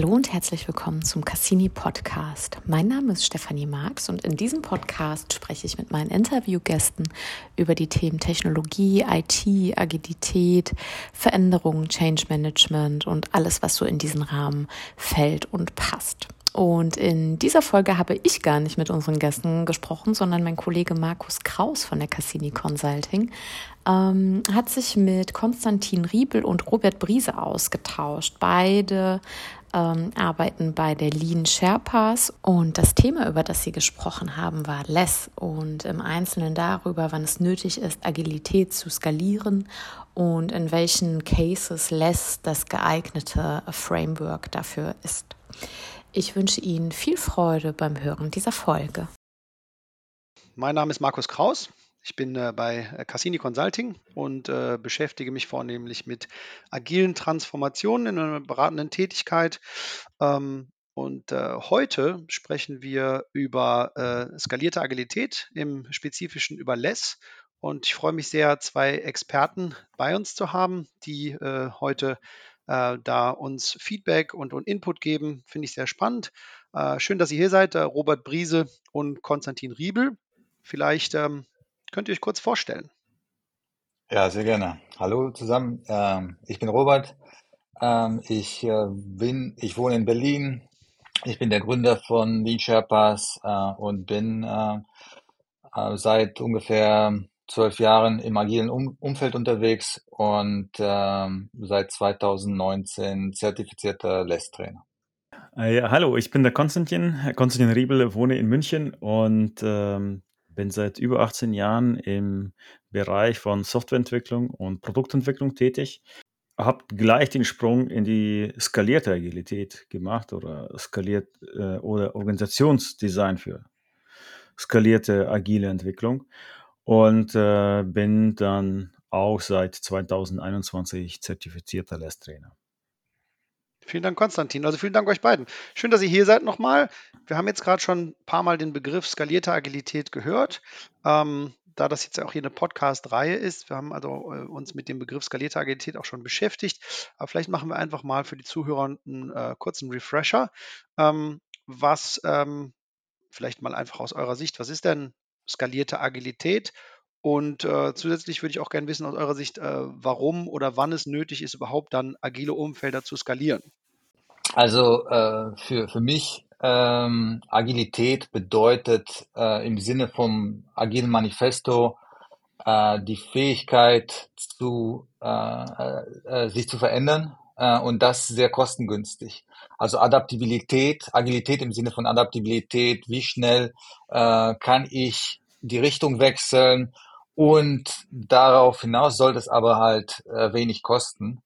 Hallo und herzlich willkommen zum Cassini Podcast. Mein Name ist Stefanie Marx und in diesem Podcast spreche ich mit meinen Interviewgästen über die Themen Technologie, IT, Agilität, Veränderungen, Change Management und alles, was so in diesen Rahmen fällt und passt. Und in dieser Folge habe ich gar nicht mit unseren Gästen gesprochen, sondern mein Kollege Markus Kraus von der Cassini Consulting ähm, hat sich mit Konstantin Riebel und Robert Briese ausgetauscht. Beide ähm, arbeiten bei der Lean Sherpas und das Thema, über das sie gesprochen haben, war Less und im Einzelnen darüber, wann es nötig ist, Agilität zu skalieren und in welchen Cases Less das geeignete Framework dafür ist. Ich wünsche Ihnen viel Freude beim Hören dieser Folge. Mein Name ist Markus Kraus. Ich bin äh, bei Cassini Consulting und äh, beschäftige mich vornehmlich mit agilen Transformationen in einer beratenden Tätigkeit. Ähm, und äh, heute sprechen wir über äh, skalierte Agilität, im Spezifischen über Less. Und ich freue mich sehr, zwei Experten bei uns zu haben, die äh, heute äh, da uns Feedback und, und Input geben. Finde ich sehr spannend. Äh, schön, dass ihr hier seid, äh, Robert Briese und Konstantin Riebel. Vielleicht ähm, könnt ihr euch kurz vorstellen. Ja, sehr gerne. Hallo zusammen. Ähm, ich bin Robert. Ähm, ich äh, bin, ich wohne in Berlin. Ich bin der Gründer von Lean Sherpas äh, und bin äh, seit ungefähr zwölf Jahren im agilen um Umfeld unterwegs und ähm, seit 2019 zertifizierter LESS-Trainer. Ja, hallo, ich bin der Konstantin, Konstantin Riebel, wohne in München und ähm, bin seit über 18 Jahren im Bereich von Softwareentwicklung und Produktentwicklung tätig. Habe gleich den Sprung in die skalierte Agilität gemacht oder skaliert äh, oder Organisationsdesign für skalierte agile Entwicklung und äh, bin dann auch seit 2021 zertifizierter Lehrtrainer. Vielen Dank, Konstantin. Also vielen Dank euch beiden. Schön, dass ihr hier seid nochmal. Wir haben jetzt gerade schon ein paar Mal den Begriff skalierte Agilität gehört. Ähm, da das jetzt auch hier eine Podcast-Reihe ist, wir haben also äh, uns mit dem Begriff skalierte Agilität auch schon beschäftigt. Aber vielleicht machen wir einfach mal für die Zuhörer einen äh, kurzen Refresher. Ähm, was ähm, vielleicht mal einfach aus eurer Sicht, was ist denn skalierte Agilität? Und äh, zusätzlich würde ich auch gerne wissen aus eurer Sicht, äh, warum oder wann es nötig ist, überhaupt dann agile Umfelder zu skalieren. Also äh, für, für mich ähm, Agilität bedeutet äh, im Sinne vom agilen Manifesto äh, die Fähigkeit zu äh, sich zu verändern und das sehr kostengünstig. Also Adaptabilität, Agilität im Sinne von Adaptabilität, wie schnell kann ich die Richtung wechseln und darauf hinaus sollte es aber halt äh, wenig kosten.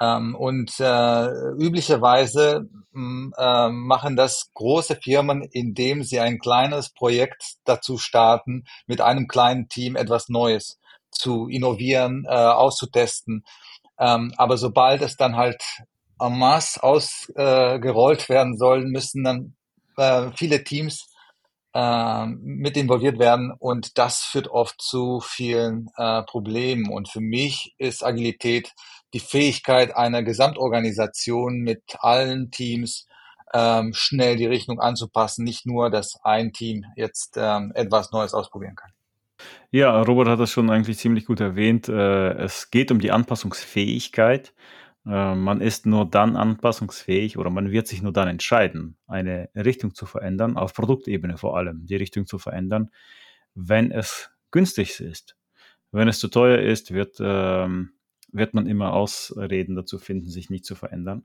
Ähm, und äh, üblicherweise äh, machen das große Firmen, indem sie ein kleines Projekt dazu starten, mit einem kleinen Team etwas Neues zu innovieren, äh, auszutesten. Ähm, aber sobald es dann halt en masse ausgerollt werden soll, müssen dann äh, viele Teams äh, mit involviert werden und das führt oft zu vielen äh, Problemen. Und für mich ist Agilität die Fähigkeit einer Gesamtorganisation mit allen Teams ähm, schnell die Richtung anzupassen, nicht nur, dass ein Team jetzt ähm, etwas Neues ausprobieren kann. Ja, Robert hat das schon eigentlich ziemlich gut erwähnt. Äh, es geht um die Anpassungsfähigkeit. Äh, man ist nur dann anpassungsfähig oder man wird sich nur dann entscheiden, eine Richtung zu verändern, auf Produktebene vor allem, die Richtung zu verändern, wenn es günstig ist. Wenn es zu teuer ist, wird, ähm, wird man immer Ausreden dazu finden, sich nicht zu verändern.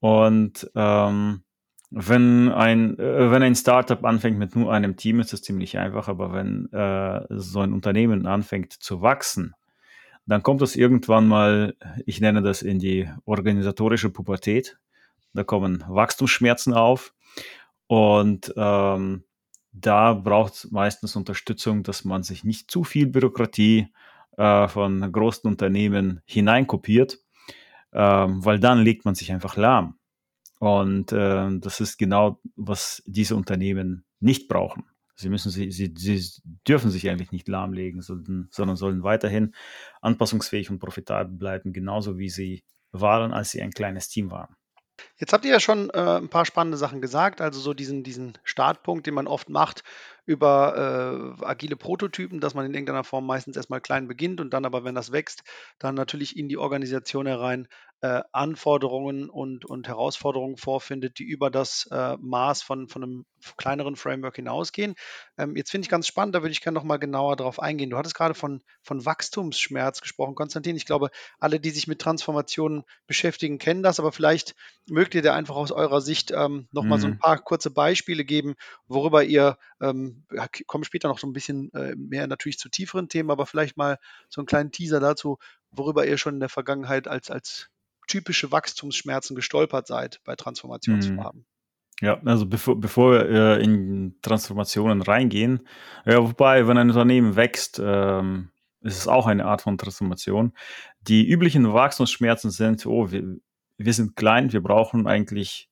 Und ähm, wenn ein, äh, wenn ein Startup anfängt mit nur einem Team, ist das ziemlich einfach, aber wenn äh, so ein Unternehmen anfängt zu wachsen, dann kommt es irgendwann mal, ich nenne das in die organisatorische Pubertät. Da kommen Wachstumsschmerzen auf und ähm, da braucht es meistens Unterstützung, dass man sich nicht zu viel Bürokratie äh, von großen Unternehmen hineinkopiert, äh, weil dann legt man sich einfach lahm. Und äh, das ist genau, was diese Unternehmen nicht brauchen. Sie müssen sie, sie, sie dürfen sich eigentlich nicht lahmlegen, sondern, sondern sollen weiterhin anpassungsfähig und profitabel bleiben, genauso wie sie waren, als sie ein kleines Team waren. Jetzt habt ihr ja schon äh, ein paar spannende Sachen gesagt, also so diesen, diesen Startpunkt, den man oft macht über äh, agile Prototypen, dass man in irgendeiner Form meistens erstmal klein beginnt und dann aber, wenn das wächst, dann natürlich in die Organisation herein äh, Anforderungen und, und Herausforderungen vorfindet, die über das äh, Maß von, von einem kleineren Framework hinausgehen. Ähm, jetzt finde ich ganz spannend, da würde ich gerne noch mal genauer darauf eingehen. Du hattest gerade von, von Wachstumsschmerz gesprochen, Konstantin. Ich glaube, alle, die sich mit Transformationen beschäftigen, kennen das, aber vielleicht mögt ihr da einfach aus eurer Sicht ähm, noch mal so ein Mhm. paar kurze Beispiele geben, worüber ihr, ähm, ja, kommen später noch so ein bisschen äh, mehr natürlich zu tieferen Themen, aber vielleicht mal so einen kleinen Teaser dazu, worüber ihr schon in der Vergangenheit als, als typische Wachstumsschmerzen gestolpert seid bei Mhm. Transformationsvorhaben. Ja, also bevor, bevor wir äh, in Transformationen reingehen, ja, wobei, wenn ein Unternehmen wächst, ähm, ist es auch eine Art von Transformation. Die üblichen Wachstumsschmerzen sind, oh, wir, wir sind klein, wir brauchen eigentlich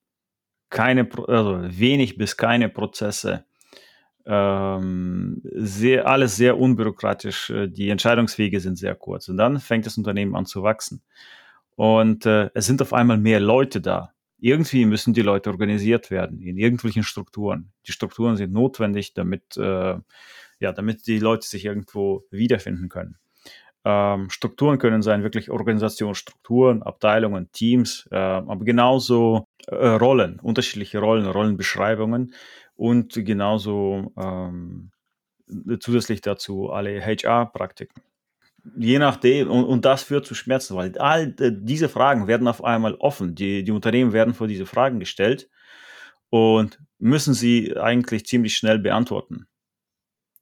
keine, also wenig bis keine Prozesse. Ähm, sehr, alles sehr unbürokratisch, äh, die Entscheidungswege sind sehr kurz. Und dann fängt das Unternehmen an zu wachsen. Und äh, es sind auf einmal mehr Leute da. Irgendwie müssen die Leute organisiert werden in irgendwelchen Strukturen. Die Strukturen sind notwendig, damit, äh, ja, damit die Leute sich irgendwo wiederfinden können. Ähm, Strukturen können sein wirklich Organisationsstrukturen, Abteilungen, Teams, äh, aber genauso äh, Rollen, unterschiedliche Rollen, Rollenbeschreibungen und genauso ähm, zusätzlich dazu alle HR-Praktiken. Je nachdem, und, und das führt zu Schmerzen, weil all diese Fragen werden auf einmal offen. Die, die Unternehmen werden vor diese Fragen gestellt und müssen sie eigentlich ziemlich schnell beantworten.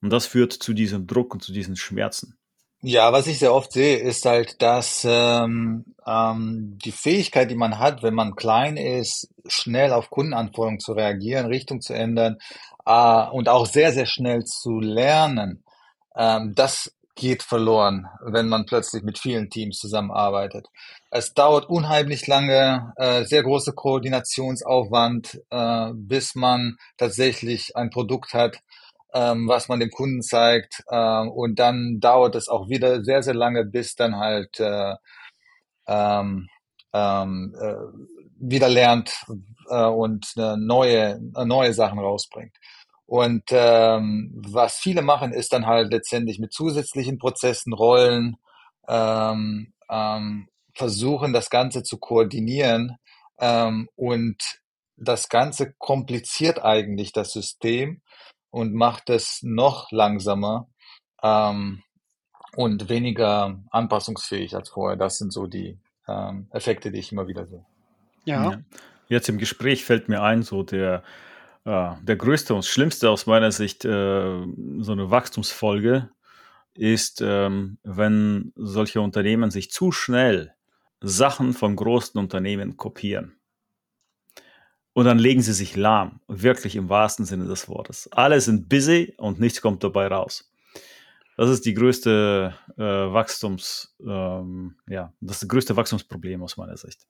Und das führt zu diesem Druck und zu diesen Schmerzen. Ja, was ich sehr oft sehe, ist halt, dass ähm, ähm, die Fähigkeit, die man hat, wenn man klein ist, schnell auf Kundenanforderungen zu reagieren, Richtung zu ändern äh, und auch sehr, sehr schnell zu lernen, ähm, das geht verloren, wenn man plötzlich mit vielen Teams zusammenarbeitet. Es dauert unheimlich lange, äh, sehr große Koordinationsaufwand, äh, bis man tatsächlich ein Produkt hat, ähm, was man dem Kunden zeigt. Ähm, und dann dauert es auch wieder sehr, sehr lange, bis dann halt äh, ähm, ähm, äh, wieder lernt äh, und äh, neue, neue Sachen rausbringt. Und ähm, was viele machen, ist dann halt letztendlich mit zusätzlichen Prozessen, Rollen, ähm, ähm, versuchen, das Ganze zu koordinieren. Ähm, und das Ganze kompliziert eigentlich das System und macht es noch langsamer ähm, und weniger anpassungsfähig als vorher. Das sind so die ähm, Effekte, die ich immer wieder sehe. Ja. Ja. Jetzt im Gespräch fällt mir ein, so der, äh, der größte und schlimmste aus meiner Sicht, äh, so eine Wachstumsfolge ist, ähm, wenn solche Unternehmen sich zu schnell Sachen von großen Unternehmen kopieren. Und dann legen sie sich lahm, wirklich im wahrsten Sinne des Wortes. Alle sind busy und nichts kommt dabei raus. Das ist die größte äh, Wachstums, ähm, ja, das, das größte Wachstumsproblem aus meiner Sicht.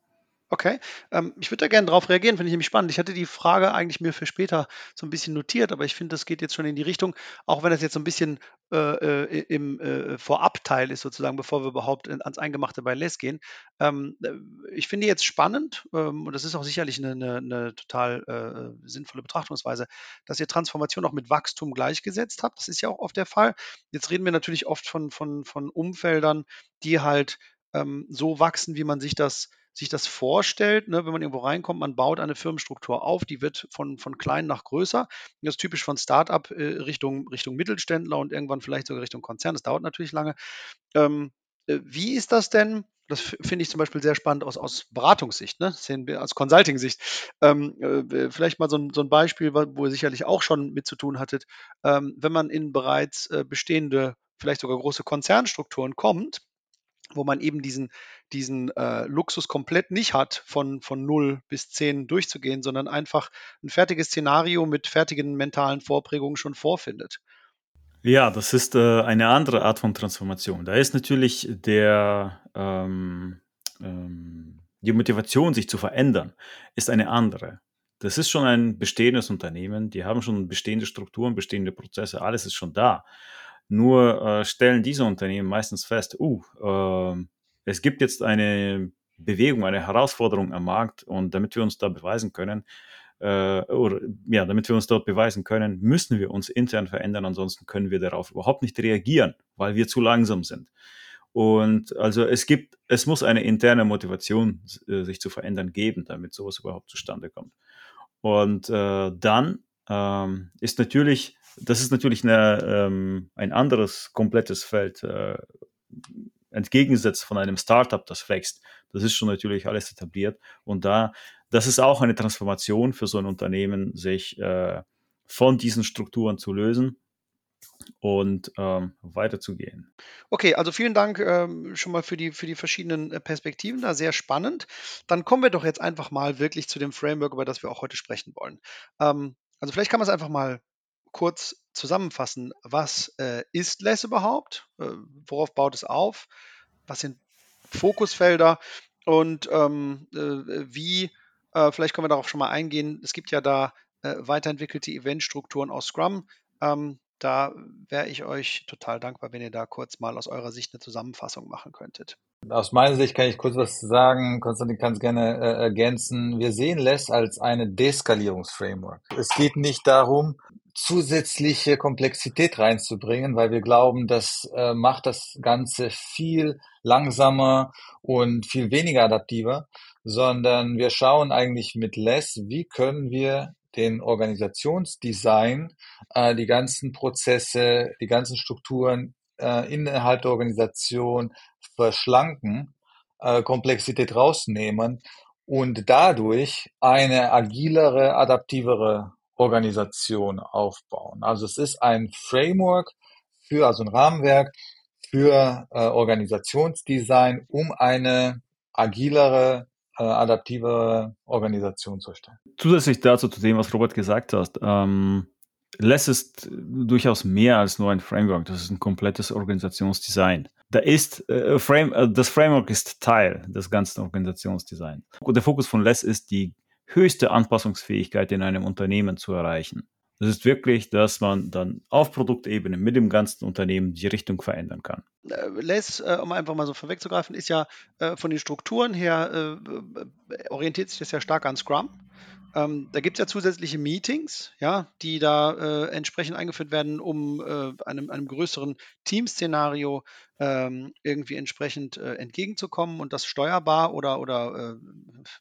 Okay, ähm, ich würde da gerne drauf reagieren, finde ich nämlich spannend. Ich hatte die Frage eigentlich mir für später so ein bisschen notiert, aber ich finde, das geht jetzt schon in die Richtung, auch wenn das jetzt so ein bisschen äh, äh, im äh, Vorabteil ist sozusagen, bevor wir überhaupt ans Eingemachte bei Les gehen. Ähm, äh, ich finde jetzt spannend, ähm, und das ist auch sicherlich eine, eine, eine total äh, sinnvolle Betrachtungsweise, dass ihr Transformation auch mit Wachstum gleichgesetzt habt. Das ist ja auch oft der Fall. Jetzt reden wir natürlich oft von, von, von Umfeldern, die halt ähm, so wachsen, wie man sich das sich das vorstellt, ne, wenn man irgendwo reinkommt, man baut eine Firmenstruktur auf, die wird von, von klein nach größer. Das ist typisch von Start-up äh, Richtung, Richtung Mittelständler und irgendwann vielleicht sogar Richtung Konzern. Das dauert natürlich lange. Ähm, äh, wie ist das denn? Das finde ich zum Beispiel sehr spannend aus, aus Beratungssicht, ne? aus Consulting-Sicht. Ähm, äh, vielleicht mal so ein, so ein Beispiel, wo ihr sicherlich auch schon mit zu tun hattet. Ähm, wenn man in bereits äh, bestehende, vielleicht sogar große Konzernstrukturen kommt, wo man eben diesen, diesen äh, Luxus komplett nicht hat, von, von 0 bis 10 durchzugehen, sondern einfach ein fertiges Szenario mit fertigen mentalen Vorprägungen schon vorfindet. Ja, das ist äh, eine andere Art von Transformation. Da ist natürlich der, ähm, ähm, die Motivation, sich zu verändern, ist eine andere. Das ist schon ein bestehendes Unternehmen, die haben schon bestehende Strukturen, bestehende Prozesse, alles ist schon da. Nur äh, stellen diese Unternehmen meistens fest, uh, äh, es gibt jetzt eine Bewegung, eine Herausforderung am Markt und damit wir uns da beweisen können, äh, oder ja, damit wir uns dort beweisen können, müssen wir uns intern verändern, ansonsten können wir darauf überhaupt nicht reagieren, weil wir zu langsam sind. Und also es gibt, es muss eine interne Motivation, äh, sich zu verändern, geben, damit sowas überhaupt zustande kommt. Und äh, dann ähm, ist natürlich, das ist natürlich eine, ähm, ein anderes komplettes Feld, äh, entgegengesetzt von einem Startup, das wächst. Das ist schon natürlich alles etabliert. Und da, das ist auch eine Transformation für so ein Unternehmen, sich äh, von diesen Strukturen zu lösen und ähm, weiterzugehen. Okay, also vielen Dank ähm, schon mal für die, für die verschiedenen äh, Perspektiven, da sehr spannend. Dann kommen wir doch jetzt einfach mal wirklich zu dem Framework, über das wir auch heute sprechen wollen. Ähm, also vielleicht kann man es einfach mal kurz zusammenfassen. Was äh, ist LESS überhaupt? Äh, worauf baut es auf? Was sind Fokusfelder? Und ähm, äh, wie, äh, vielleicht können wir darauf schon mal eingehen, es gibt ja da äh, weiterentwickelte Eventstrukturen aus Scrum. Ähm, da wäre ich euch total dankbar, wenn ihr da kurz mal aus eurer Sicht eine Zusammenfassung machen könntet. Aus meiner Sicht kann ich kurz was sagen. Konstantin kann es gerne äh, ergänzen. Wir sehen LESS als eine Deskalierungsframework. Es geht nicht darum, zusätzliche Komplexität reinzubringen, weil wir glauben, das äh, macht das Ganze viel langsamer und viel weniger adaptiver, sondern wir schauen eigentlich mit LESS, wie können wir den Organisationsdesign, äh, die ganzen Prozesse, die ganzen Strukturen äh, innerhalb der Organisation verschlanken, äh, Komplexität rausnehmen und dadurch eine agilere, adaptivere Organisation aufbauen. Also es ist ein Framework für, also ein Rahmenwerk für äh, Organisationsdesign, um eine agilere, äh, adaptive Organisation zu stellen. Zusätzlich dazu zu dem, was Robert gesagt hat, ähm, LESS ist durchaus mehr als nur ein Framework. Das ist ein komplettes Organisationsdesign. Da ist äh, Frame, äh, das Framework ist Teil des ganzen Organisationsdesigns. Der Fokus von LESS ist die höchste Anpassungsfähigkeit in einem Unternehmen zu erreichen. Das ist wirklich, dass man dann auf Produktebene mit dem ganzen Unternehmen die Richtung verändern kann. Äh, Les, äh, um einfach mal so vorwegzugreifen, ist ja äh, von den Strukturen her, orientiert sich das ja stark an Scrum. Ähm, da gibt es ja zusätzliche Meetings, ja, die da äh, entsprechend eingeführt werden, um äh, einem, einem größeren Teamszenario ähm, irgendwie entsprechend äh, entgegenzukommen und das steuerbar oder, oder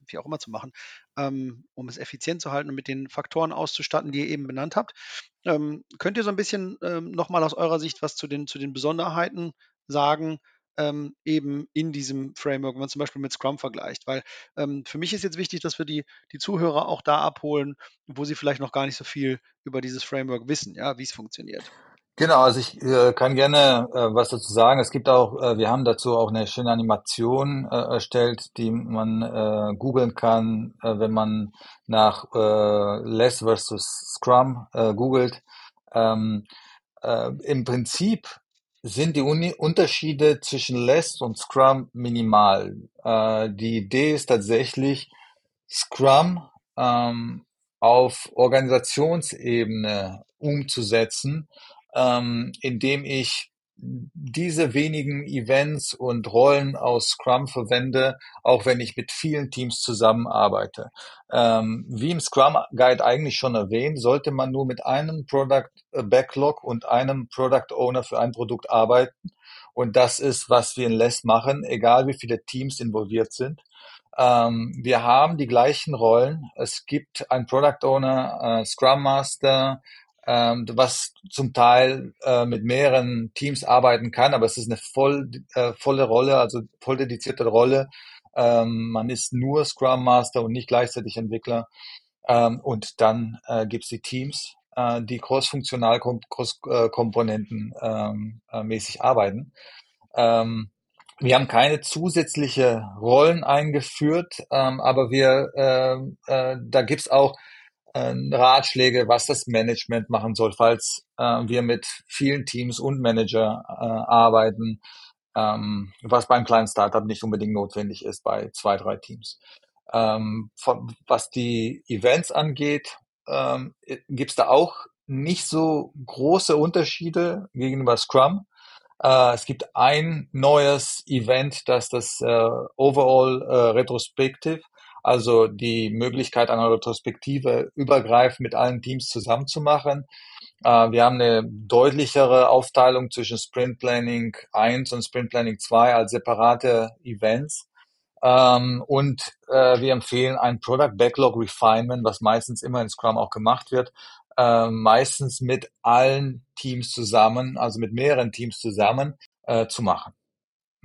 wie auch immer zu machen, ähm, um es effizient zu halten und mit den Faktoren auszustatten, die ihr eben benannt habt. Ähm, könnt ihr so ein bisschen ähm, nochmal aus eurer Sicht was zu den, zu den Besonderheiten sagen? Ähm, eben in diesem Framework, wenn man zum Beispiel mit Scrum vergleicht. Weil ähm, für mich ist jetzt wichtig, dass wir die, die Zuhörer auch da abholen, wo sie vielleicht noch gar nicht so viel über dieses Framework wissen, ja, wie es funktioniert. Genau, also ich äh, kann gerne äh, was dazu sagen. Es gibt auch, äh, wir haben dazu auch eine schöne Animation äh, erstellt, die man äh, googeln kann, äh, wenn man nach Less versus Scrum googelt. Ähm, äh, Im Prinzip sind die Unterschiede zwischen Less und Scrum minimal. Äh, die Idee ist tatsächlich, Scrum ähm, auf Organisationsebene umzusetzen, ähm, indem ich diese wenigen Events und Rollen aus Scrum verwende, auch wenn ich mit vielen Teams zusammenarbeite. Ähm, wie im Scrum Guide eigentlich schon erwähnt, sollte man nur mit einem Product äh, Backlog und einem Product Owner für ein Produkt arbeiten. Und das ist, was wir in Less machen, egal wie viele Teams involviert sind. Ähm, wir haben die gleichen Rollen. Es gibt ein Product Owner, äh, Scrum Master, ähm, was zum Teil äh, mit mehreren Teams arbeiten kann, aber es ist eine voll, äh, volle Rolle, also voll dedizierte Rolle. Ähm, man ist nur Scrum Master und nicht gleichzeitig Entwickler. Ähm, und dann äh, gibt es die Teams, äh, die cross-funktional, cross-Komponenten ähm, äh, mäßig arbeiten. Ähm, wir haben keine zusätzliche Rollen eingeführt, ähm, aber wir, äh, äh, da gibt's auch äh, Ratschläge, was das Management machen soll, falls äh, wir mit vielen Teams und Manager äh, arbeiten, ähm, was beim kleinen Startup nicht unbedingt notwendig ist bei zwei, drei Teams. Ähm, von, was die Events angeht, ähm, gibt es da auch nicht so große Unterschiede gegenüber Scrum. Äh, es gibt ein neues Event, das das äh, Overall äh, Retrospective, also die Möglichkeit einer Retrospektive übergreifend mit allen Teams zusammenzumachen. Äh, wir haben eine deutlichere Aufteilung zwischen Sprint Planning 1 und Sprint Planning 2 als separate Events. Ähm, und äh, wir empfehlen ein Product Backlog Refinement, was meistens immer in Scrum auch gemacht wird, äh, meistens mit allen Teams zusammen, also mit mehreren Teams zusammen äh, zu machen.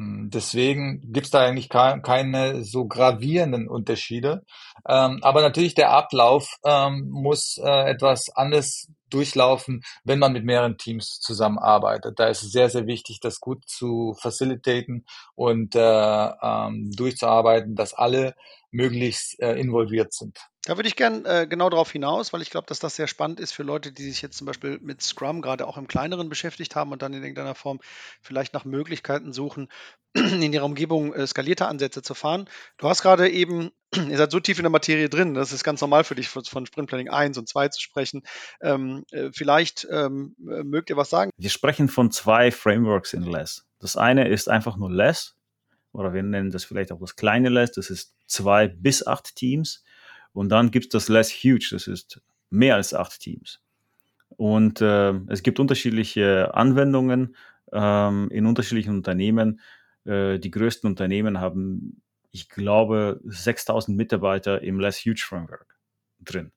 Hm, deswegen gibt's da eigentlich keine so gravierenden Unterschiede. Ähm, aber natürlich der Ablauf ähm, muss äh, etwas anders durchlaufen, wenn man mit mehreren Teams zusammenarbeitet. Da ist es sehr, sehr wichtig, das gut zu facilitaten und äh, ähm, durchzuarbeiten, dass alle möglichst äh, involviert sind. Da würde ich gern äh, genau darauf hinaus, weil ich glaube, dass das sehr spannend ist für Leute, die sich jetzt zum Beispiel mit Scrum gerade auch im Kleineren beschäftigt haben und dann in irgendeiner Form vielleicht nach Möglichkeiten suchen, in ihrer Umgebung äh, skalierte Ansätze zu fahren. Du hast gerade eben, ihr seid so tief in der Materie drin, das ist ganz normal für dich, von, von Sprint Planning 1 und 2 zu sprechen. Ähm, äh, vielleicht ähm, äh, mögt ihr was sagen? Wir sprechen von zwei Frameworks in Less. Das eine ist einfach nur Less, oder wir nennen das vielleicht auch das kleine Less, das ist zwei bis acht Teams. Und dann gibt es das Less Huge, das ist mehr als acht Teams. Und äh, es gibt unterschiedliche Anwendungen ähm, in unterschiedlichen Unternehmen. Äh, die größten Unternehmen haben, ich glaube, 6000 Mitarbeiter im Less Huge Framework drin.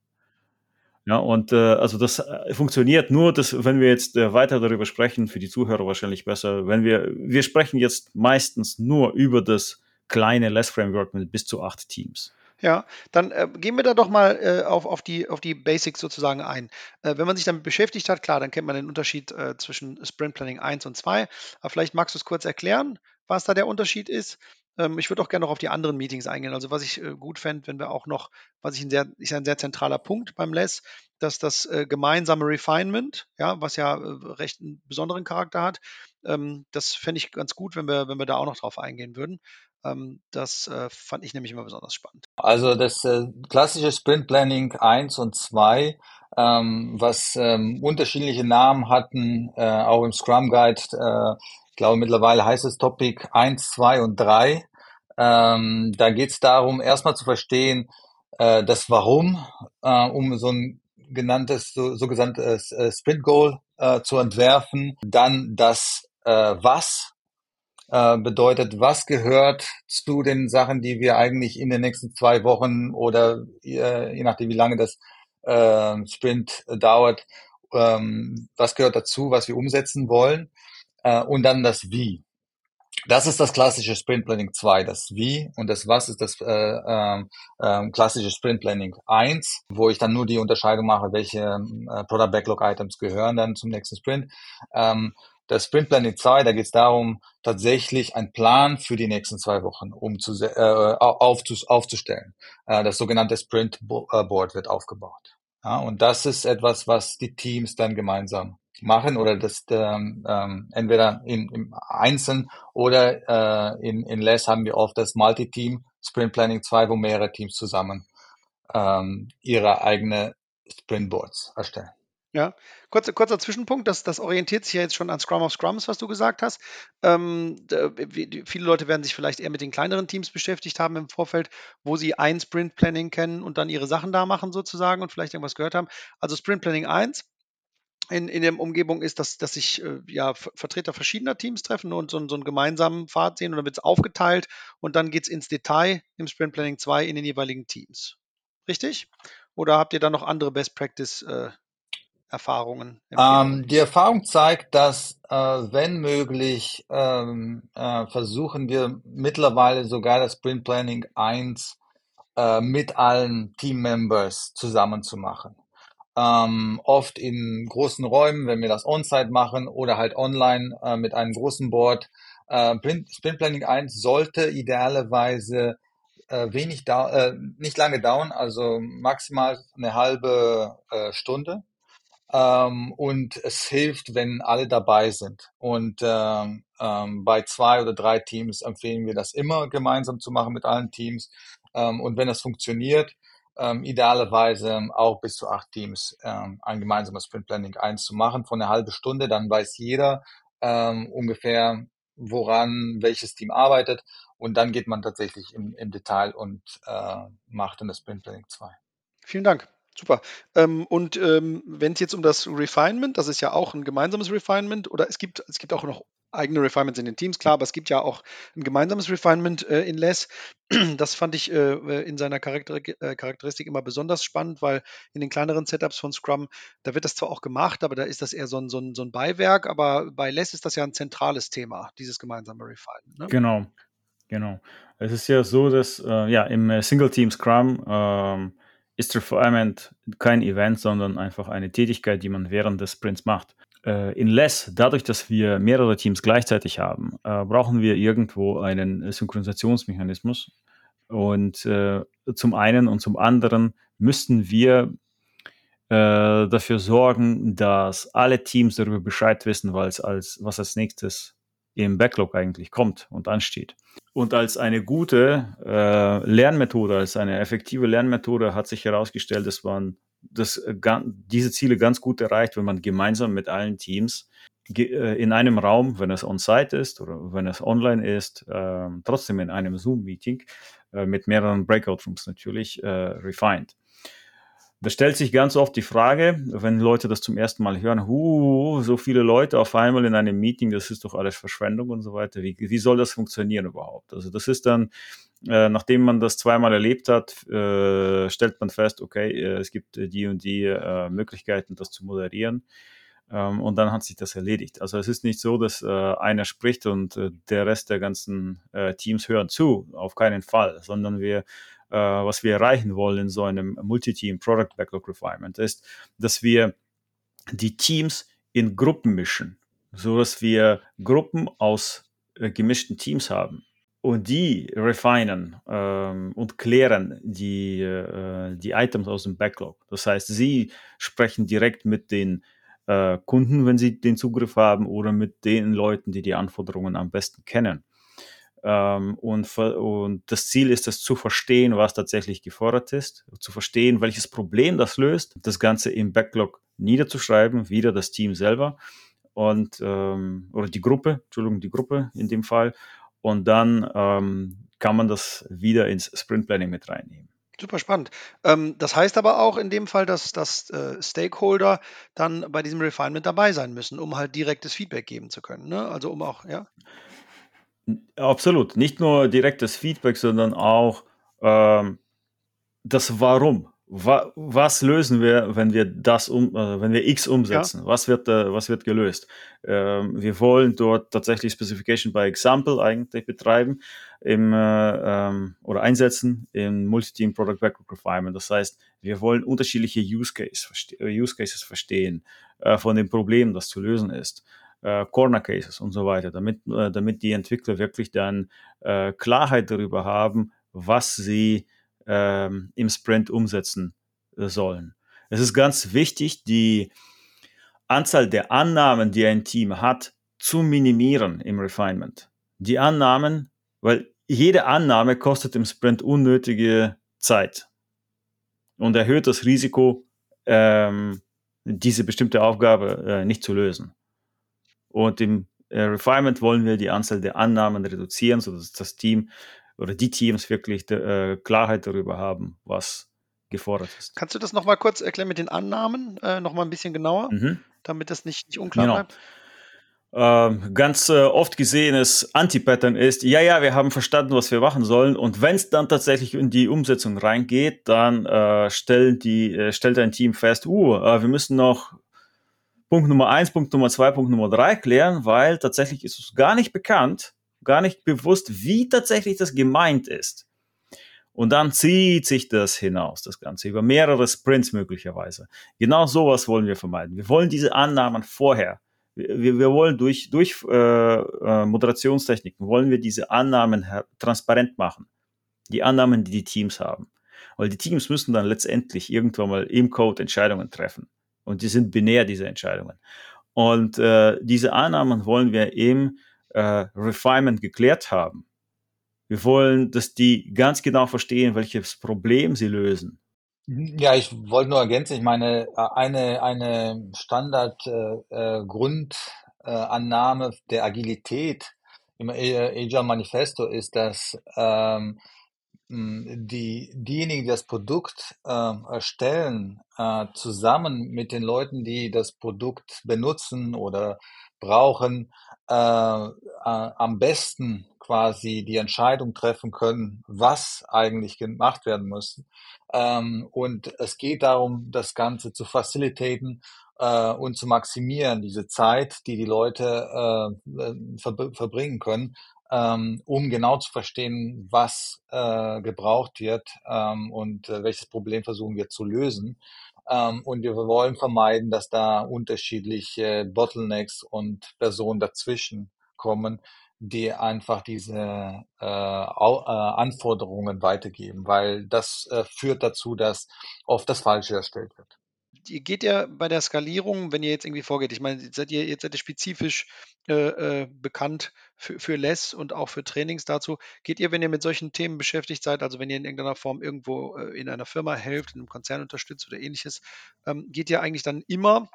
Ja, und äh, also das äh, funktioniert nur, dass, wenn wir jetzt äh, weiter darüber sprechen, für die Zuhörer wahrscheinlich besser, wenn wir, wir sprechen jetzt meistens nur über das kleine Less Framework mit bis zu acht Teams. Ja, dann äh, gehen wir da doch mal äh, auf, auf, die, auf die Basics sozusagen ein. Äh, wenn man sich damit beschäftigt hat, klar, dann kennt man den Unterschied äh, zwischen Sprint Planning 1 und 2. Aber vielleicht magst du es kurz erklären, was da der Unterschied ist. Ähm, ich würde auch gerne noch auf die anderen Meetings eingehen. Also was ich äh, gut fände, wenn wir auch noch, was ich ein sehr, ist ein sehr zentraler Punkt beim LESS, dass das äh, gemeinsame Refinement, ja, was ja recht einen besonderen Charakter hat, ähm, das fände ich ganz gut, wenn wir, wenn wir da auch noch drauf eingehen würden. Ähm, das äh, fand ich nämlich immer besonders spannend. Also das äh, klassische Sprint Planning 1 und 2, ähm, was ähm, unterschiedliche Namen hatten, äh, auch im Scrum Guide, ich glaube mittlerweile heißt es Topic 1, 2 und 3. Ähm, da geht es darum, erstmal zu verstehen, das Warum, um so ein genanntes, so, so Sprint Goal zu entwerfen, dann das Was, äh, bedeutet, was gehört zu den Sachen, die wir eigentlich in den nächsten zwei Wochen oder äh, je nachdem, wie lange das äh, Sprint dauert, ähm, was gehört dazu, was wir umsetzen wollen äh, und dann das Wie. Das ist das klassische Sprint Planning 2, das Wie und das Was ist das äh, äh, klassische Sprint Planning 1, wo ich dann nur die Unterscheidung mache, welche äh, Product Backlog Items gehören dann zum nächsten Sprint. Ähm, das Sprint Planning 2, da geht es darum, tatsächlich einen Plan für die nächsten zwei Wochen umzuse äh, aufzus aufzustellen. Äh, das sogenannte Sprint äh, wird aufgebaut. Ja, und das ist etwas, was die Teams dann gemeinsam machen oder das ähm, ähm, entweder im, im Einzelnen oder äh, in, in Less haben wir oft das Multi-Team Sprint Planning 2, wo mehrere Teams zusammen ähm, ihre eigene Sprintboards erstellen. Ja, kurzer, kurzer Zwischenpunkt, das, das orientiert sich ja jetzt schon an Scrum of Scrums, was du gesagt hast. Ähm, viele Leute werden sich vielleicht eher mit den kleineren Teams beschäftigt haben im Vorfeld, wo sie ein Sprint Planning kennen und dann ihre Sachen da machen sozusagen und vielleicht irgendwas gehört haben. Also Sprint Planning 1 in, in der Umgebung ist, dass, dass sich äh, ja, Vertreter verschiedener Teams treffen und so, so einen gemeinsamen Pfad sehen und dann wird es aufgeteilt und dann geht es ins Detail im Sprint Planning 2 in den jeweiligen Teams. Richtig? Oder habt ihr da noch andere Best Practice äh, Erfahrungen? Ähm, die Erfahrung zeigt, dass äh, wenn möglich, ähm, äh, versuchen wir mittlerweile sogar das Sprint Planning 1 äh, mit allen Team-Members zusammen zu machen. Ähm, oft in großen Räumen, wenn wir das on-site machen oder halt online äh, mit einem großen Board. Äh, Sprint Planning 1 sollte idealerweise äh, wenig äh, nicht lange dauern, also maximal eine halbe äh, Stunde. Ähm, und es hilft, wenn alle dabei sind. Und ähm, ähm, bei zwei oder drei Teams empfehlen wir das immer gemeinsam zu machen mit allen Teams. Ähm, und wenn das funktioniert, ähm, idealerweise auch bis zu acht Teams ähm, ein gemeinsames Sprint Planning 1 zu machen von einer halben Stunde, dann weiß jeder, ähm, ungefähr, woran welches Team arbeitet. Und dann geht man tatsächlich im, im Detail und äh, macht dann das Sprint Planning 2. Vielen Dank. Super. Ähm, und ähm, wenn es jetzt um das Refinement, das ist ja auch ein gemeinsames Refinement, oder es gibt, es gibt auch noch eigene Refinements in den Teams, klar, aber es gibt ja auch ein gemeinsames Refinement äh, in Less. Das fand ich äh, in seiner Charakter äh, Charakteristik immer besonders spannend, weil in den kleineren Setups von Scrum, da wird das zwar auch gemacht, aber da ist das eher so ein, so ein, so ein Beiwerk, aber bei Less ist das ja ein zentrales Thema, dieses gemeinsame Refinement. Ne? Genau, genau. Es ist ja so, dass äh, ja im Single Team Scrum ähm, ist Refinement kein Event, sondern einfach eine Tätigkeit, die man während des Sprints macht. Äh, in Less, dadurch, dass wir mehrere Teams gleichzeitig haben, äh, brauchen wir irgendwo einen Synchronisationsmechanismus. Und äh, zum einen und zum anderen müssten wir äh, dafür sorgen, dass alle Teams darüber Bescheid wissen, als, als, was als nächstes im Backlog eigentlich kommt und ansteht. Und als eine gute äh, Lernmethode, als eine effektive Lernmethode hat sich herausgestellt, dass man das, diese Ziele ganz gut erreicht, wenn man gemeinsam mit allen Teams äh, in einem Raum, wenn es on-site ist oder wenn es online ist, äh, trotzdem in einem Zoom-Meeting äh, mit mehreren Breakout-Rooms natürlich äh, refined. Da stellt sich ganz oft die Frage, wenn Leute das zum ersten Mal hören, huh, so viele Leute auf einmal in einem Meeting, das ist doch alles Verschwendung und so weiter. Wie, wie soll das funktionieren überhaupt? Also das ist dann, äh, nachdem man das zweimal erlebt hat, äh, stellt man fest, okay, äh, es gibt die und die äh, Möglichkeiten, das zu moderieren. Ähm, und dann hat sich das erledigt. Also es ist nicht so, dass äh, einer spricht und äh, der Rest der ganzen Teams hören zu, auf keinen Fall, sondern wir äh, was wir erreichen wollen in so einem Multi-Team Product Backlog Refinement, ist, dass wir die Teams in Gruppen mischen, so dass wir Gruppen aus äh, gemischten Teams haben und die refinen ähm, und klären die, äh, die Items aus dem Backlog. Das heißt, sie sprechen direkt mit den äh, Kunden, wenn sie den Zugriff haben, oder mit den Leuten, die die Anforderungen am besten kennen. Ähm, und, und das Ziel ist es zu verstehen, was tatsächlich gefordert ist, zu verstehen, welches Problem das löst, das Ganze im Backlog niederzuschreiben, wieder das Team selber und ähm, oder die Gruppe, Entschuldigung, die Gruppe in dem Fall. Und dann ähm, kann man das wieder ins Sprint Planning mit reinnehmen. Super spannend. Ähm, das heißt aber auch in dem Fall, dass, dass äh, Stakeholder dann bei diesem Refinement dabei sein müssen, um halt direktes Feedback geben zu können. Ne? Also um auch, ja. Absolut. Nicht nur direktes Feedback, sondern auch ähm, das Warum. Wa was lösen wir, wenn wir das um, äh, wenn wir X umsetzen? Ja. Was wird, äh, was wird gelöst? Ähm, wir wollen dort tatsächlich Specification by Example eigentlich betreiben im, äh, ähm, oder einsetzen im Multi-Team Product Backlog Refinement. Das heißt, wir wollen unterschiedliche Use, Case, Use Cases verstehen äh, von dem Problem, das zu lösen ist äh, Corner Cases und so weiter, damit, äh, damit die Entwickler wirklich dann äh, Klarheit darüber haben, was sie ähm, im Sprint umsetzen äh, sollen. Es ist ganz wichtig, die Anzahl der Annahmen, die ein Team hat, zu minimieren im Refinement. Die Annahmen, weil jede Annahme kostet im Sprint unnötige Zeit und erhöht das Risiko, ähm, diese bestimmte Aufgabe äh, nicht zu lösen. Und im äh, Refinement wollen wir die Anzahl der Annahmen reduzieren, sodass das Team oder die Teams wirklich äh, Klarheit darüber haben, was gefordert ist. Kannst du das nochmal kurz erklären mit den Annahmen, äh, nochmal ein bisschen genauer, mhm. damit das nicht, nicht unklar genau. bleibt? Ähm, ganz äh, oft gesehenes Anti-Pattern ist, ja, ja, wir haben verstanden, was wir machen sollen. Und wenn es dann tatsächlich in die Umsetzung reingeht, dann äh, stellen die, äh, stellt ein Team fest, uh, äh, wir müssen noch Punkt Nummer eins, Punkt Nummer zwei, Punkt Nummer drei klären, weil tatsächlich ist es gar nicht bekannt, gar nicht bewusst, wie tatsächlich das gemeint ist. Und dann zieht sich das hinaus, das Ganze, über mehrere Sprints möglicherweise. Genau sowas wollen wir vermeiden. Wir wollen diese Annahmen vorher. Wir, wir wollen durch, durch äh, äh, Moderationstechniken, wollen wir diese Annahmen transparent machen. Die Annahmen, die die Teams haben. Weil die Teams müssen dann letztendlich irgendwann mal im Code Entscheidungen treffen. Und die sind binär, diese Entscheidungen. Und äh, diese Annahmen wollen wir im äh, Refinement geklärt haben. Wir wollen, dass die ganz genau verstehen, welches Problem sie lösen. Ja, ich wollte nur ergänzen, ich meine, eine, eine Standard äh, äh, der Agilität im Agile Manifesto ist, dass ähm, die, diejenigen, die das Produkt äh, erstellen, äh, zusammen mit den Leuten, die das Produkt benutzen oder brauchen, äh, äh, am besten quasi die Entscheidung treffen können, was eigentlich gemacht werden muss. Ähm, und es geht darum, das Ganze zu facilitaten äh, und zu maximieren, diese Zeit, die die Leute äh, ver verbringen können, ähm, um genau zu verstehen, was äh, gebraucht wird ähm, und äh, welches Problem versuchen wir zu lösen. Ähm, und wir wollen vermeiden, dass da unterschiedliche Bottlenecks und Personen dazwischen kommen, die einfach diese äh, äh, Anforderungen weitergeben, weil das äh, führt dazu, dass oft das Falsche erstellt wird ihr geht ja bei der Skalierung, wenn ihr jetzt irgendwie vorgeht, ich meine, seid ihr, jetzt seid ihr spezifisch äh, äh, bekannt für, für Less und auch für Trainings dazu. Geht ihr, wenn ihr mit solchen Themen beschäftigt seid, also wenn ihr in irgendeiner Form irgendwo äh, in einer Firma helft, in einem Konzern unterstützt oder ähnliches, ähm, geht ihr eigentlich dann immer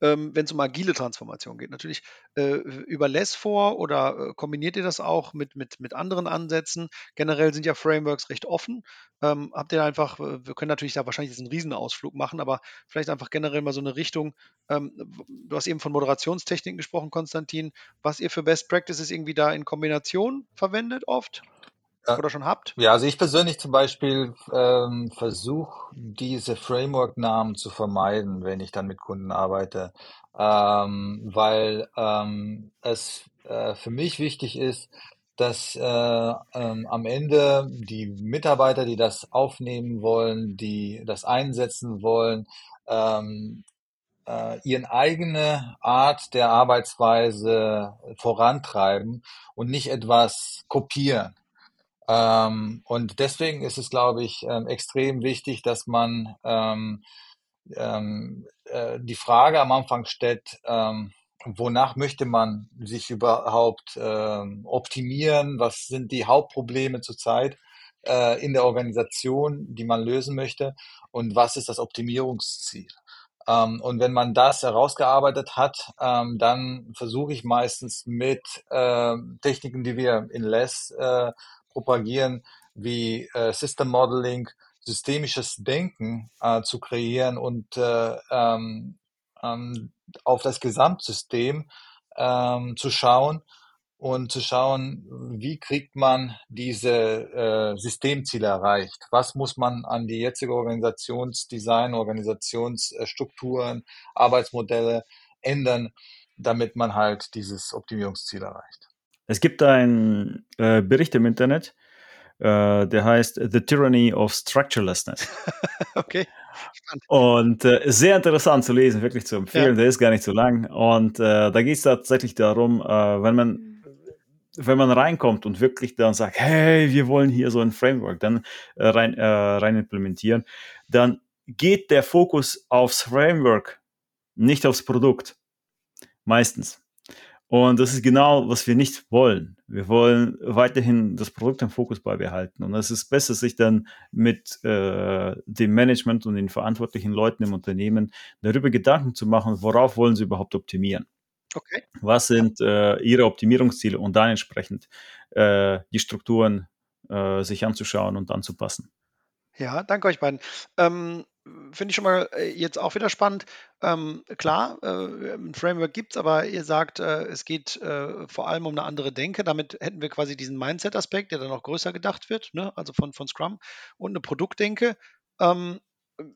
ähm, wenn es um agile Transformation geht. Natürlich äh, über Less vor oder äh, kombiniert ihr das auch mit, mit, mit anderen Ansätzen? Generell sind ja Frameworks recht offen. Ähm, habt ihr einfach, äh, wir können natürlich da wahrscheinlich jetzt einen Riesenausflug machen, aber vielleicht einfach generell mal so eine Richtung. Ähm, du hast eben von Moderationstechniken gesprochen, Konstantin, was ihr für Best Practices irgendwie da in Kombination verwendet oft? Oder schon habt? Ja, also ich persönlich zum Beispiel ähm, versuche diese Framework-Namen zu vermeiden, wenn ich dann mit Kunden arbeite, ähm, weil ähm, es äh, für mich wichtig ist, dass äh, ähm, am Ende die Mitarbeiter, die das aufnehmen wollen, die das einsetzen wollen, ähm, äh, ihren eigene Art der Arbeitsweise vorantreiben und nicht etwas kopieren. Ähm, und deswegen ist es, glaube ich, ähm, extrem wichtig, dass man ähm, ähm, äh, die Frage am Anfang stellt, ähm, wonach möchte man sich überhaupt ähm, optimieren? Was sind die Hauptprobleme zurzeit äh, in der Organisation, die man lösen möchte? Und was ist das Optimierungsziel? Und wenn man das herausgearbeitet hat, dann versuche ich meistens mit äh, Techniken, die wir in Less äh, propagieren, wie äh, System Modeling, systemisches Denken äh, zu kreieren und äh, ähm, ähm, auf das Gesamtsystem ähm, zu schauen und zu schauen, wie kriegt man diese äh, Systemziele erreicht? Was muss man an die jetzige Organisationsdesign, Organisationsstrukturen, Arbeitsmodelle ändern, damit man halt dieses Optimierungsziel erreicht? Es gibt einen äh, Bericht im Internet, äh, der heißt The Tyranny of Structurelessness. okay. Spannend. Und äh, sehr interessant zu lesen, wirklich zu empfehlen. Ja. Der ist gar nicht so lang. Und äh, da geht es tatsächlich darum, äh, wenn man wenn man reinkommt und wirklich dann sagt, hey, wir wollen hier so ein Framework dann äh, rein, rein implementieren, dann geht der Fokus aufs Framework, nicht aufs Produkt. Meistens. Und das ist genau, was wir nicht wollen. Wir wollen weiterhin das Produkt im Fokus beibehalten. Und es ist besser, sich dann mit äh, dem Management und den verantwortlichen Leuten im Unternehmen darüber Gedanken zu machen, worauf wollen sie überhaupt optimieren. Okay. Was sind äh, ihre Optimierungsziele und dann entsprechend äh, die Strukturen äh, sich anzuschauen und anzupassen. Ja, danke euch beiden. Ähm, Finde ich schon mal äh, jetzt auch wieder spannend. Ähm, klar, äh, ein Framework gibt es, aber ihr sagt, äh, es geht äh, vor allem um eine andere Denke. Damit hätten wir quasi diesen Mindset-Aspekt, der dann auch größer gedacht wird, ne? also von, von Scrum, und eine Produktdenke. Ähm,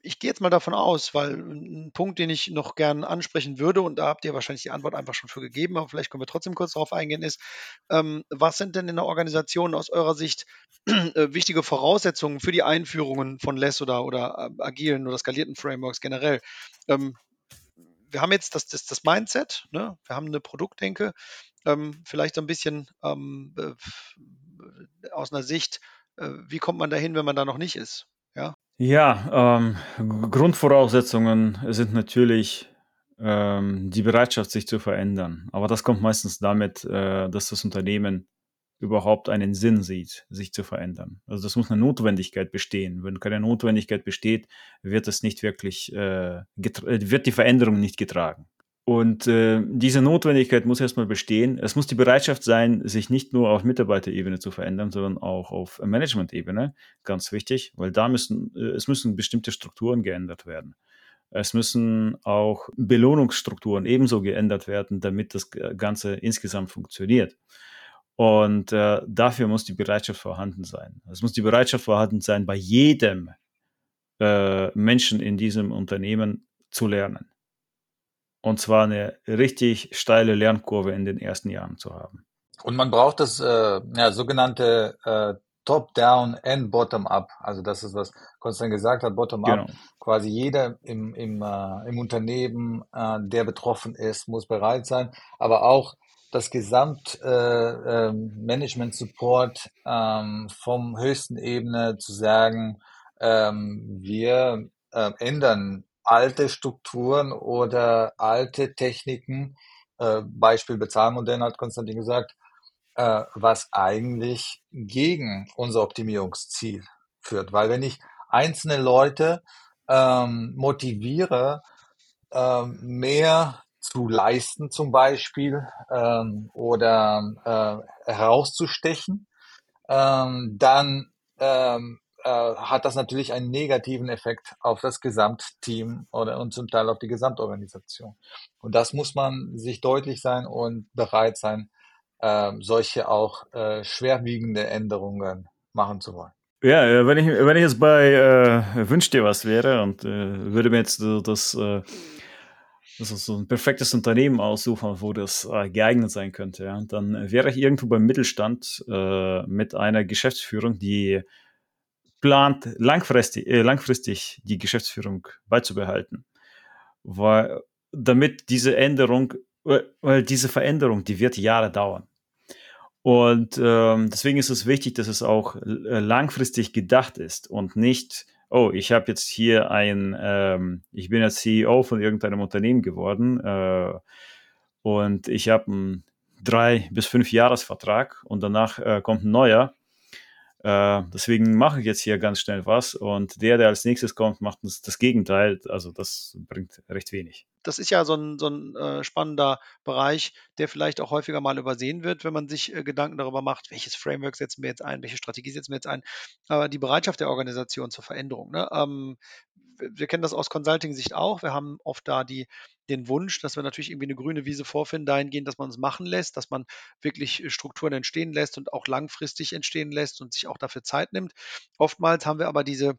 ich gehe jetzt mal davon aus, weil ein Punkt, den ich noch gern ansprechen würde, und da habt ihr wahrscheinlich die Antwort einfach schon für gegeben, aber vielleicht können wir trotzdem kurz darauf eingehen, ist, ähm, was sind denn in der Organisation aus eurer Sicht äh, wichtige Voraussetzungen für die Einführungen von Less oder, oder äh, agilen oder skalierten Frameworks generell? Ähm, wir haben jetzt das, das, das Mindset, ne? wir haben eine Produktdenke, ähm, vielleicht ein bisschen ähm, äh, aus einer Sicht, äh, wie kommt man dahin, wenn man da noch nicht ist? Ja, ja ähm, Grundvoraussetzungen sind natürlich ähm, die Bereitschaft, sich zu verändern. Aber das kommt meistens damit, äh, dass das Unternehmen überhaupt einen Sinn sieht, sich zu verändern. Also das muss eine Notwendigkeit bestehen. Wenn keine Notwendigkeit besteht, wird es nicht wirklich, äh, äh wird die Veränderung nicht getragen. Und äh, diese Notwendigkeit muss erstmal bestehen. Es muss die Bereitschaft sein, sich nicht nur auf Mitarbeiterebene zu verändern, sondern auch auf Management-Ebene. Ganz wichtig, weil da müssen, äh, es müssen bestimmte Strukturen geändert werden. Es müssen auch Belohnungsstrukturen ebenso geändert werden, damit das Ganze insgesamt funktioniert. Und äh, dafür muss die Bereitschaft vorhanden sein. Es muss die Bereitschaft vorhanden sein, bei jedem äh, Menschen in diesem Unternehmen zu lernen. Und zwar eine richtig steile Lernkurve in den ersten Jahren zu haben. Und man braucht das äh, ja, sogenannte äh, Top-Down and Bottom-Up. Also das ist, was Konstantin gesagt hat, Bottom-Up. Genau. Quasi jeder im, im, äh, im Unternehmen, äh, der betroffen ist, muss bereit sein. Aber auch das Gesamt-Management-Support äh, äh, ähm, vom höchsten Ebene zu sagen, ähm, wir äh, ändern alte Strukturen oder alte Techniken, äh, Beispiel Bezahlmodell hat Konstantin gesagt, äh, was eigentlich gegen unser Optimierungsziel führt. Weil wenn ich einzelne Leute ähm, motiviere, ähm, mehr zu leisten zum Beispiel ähm, oder äh, herauszustechen, ähm, dann ähm, äh, hat das natürlich einen negativen Effekt auf das Gesamtteam oder und zum Teil auf die Gesamtorganisation. Und das muss man sich deutlich sein und bereit sein, äh, solche auch äh, schwerwiegende Änderungen machen zu wollen. Ja, äh, wenn ich, wenn ich jetzt bei äh, Wünsch dir was wäre und äh, würde mir jetzt äh, das, äh, das so ein perfektes Unternehmen aussuchen, wo das geeignet sein könnte, ja, dann wäre ich irgendwo beim Mittelstand mit einer Geschäftsführung, die plant, langfristig, äh, langfristig die Geschäftsführung beizubehalten. Weil, damit diese Änderung, weil diese Veränderung, die wird Jahre dauern. Und ähm, deswegen ist es wichtig, dass es auch äh, langfristig gedacht ist und nicht, oh, ich habe jetzt hier ein, ähm, ich bin jetzt CEO von irgendeinem Unternehmen geworden äh, und ich habe einen drei bis fünf Jahresvertrag und danach äh, kommt ein neuer äh, deswegen mache ich jetzt hier ganz schnell was und der, der als nächstes kommt, macht das, das Gegenteil. Also das bringt recht wenig. Das ist ja so ein, so ein äh, spannender Bereich, der vielleicht auch häufiger mal übersehen wird, wenn man sich äh, Gedanken darüber macht, welches Framework setzen wir jetzt ein, welche Strategie setzen wir jetzt ein. Aber die Bereitschaft der Organisation zur Veränderung. Ne? Ähm, wir kennen das aus Consulting-Sicht auch. Wir haben oft da die, den Wunsch, dass wir natürlich irgendwie eine grüne Wiese vorfinden, dahingehend, dass man es machen lässt, dass man wirklich äh, Strukturen entstehen lässt und auch langfristig entstehen lässt und sich auch dafür Zeit nimmt. Oftmals haben wir aber diese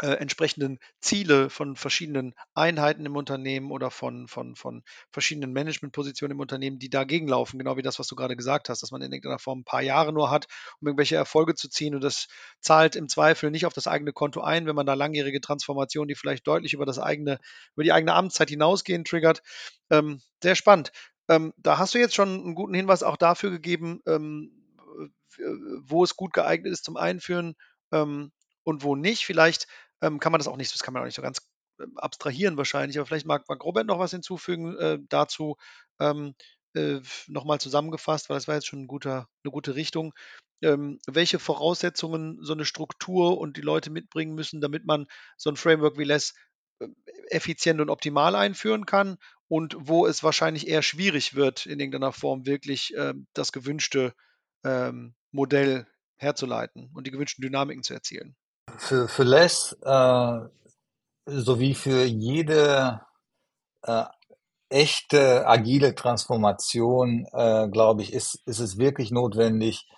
äh, entsprechenden Ziele von verschiedenen Einheiten im Unternehmen oder von, von, von verschiedenen Managementpositionen im Unternehmen, die dagegen laufen, genau wie das, was du gerade gesagt hast, dass man in irgendeiner Form ein paar Jahre nur hat, um irgendwelche Erfolge zu ziehen und das zahlt im Zweifel nicht auf das eigene Konto ein, wenn man da langjährige Transformationen, die vielleicht deutlich über das eigene, über die eigene Amtszeit hinausgehen, triggert. Ähm, sehr spannend. Ähm, da hast du jetzt schon einen guten Hinweis auch dafür gegeben, ähm, wo es gut geeignet ist zum Einführen ähm, und wo nicht. Vielleicht ähm, kann man das auch nicht, das kann man auch nicht so ganz ähm, abstrahieren wahrscheinlich, aber vielleicht mag, mag Robert noch was hinzufügen äh, dazu. Ähm, äh, nochmal zusammengefasst, weil das war jetzt schon ein guter, eine gute Richtung. Ähm, welche Voraussetzungen so eine Struktur und die Leute mitbringen müssen, damit man so ein Framework wie LESS äh, effizient und optimal einführen kann und wo es wahrscheinlich eher schwierig wird, in irgendeiner Form wirklich äh, das gewünschte ähm, Modell herzuleiten und die gewünschten Dynamiken zu erzielen. Für, für Les äh, sowie für jede äh, echte agile Transformation, äh, glaube ich, ist, ist es wirklich notwendig,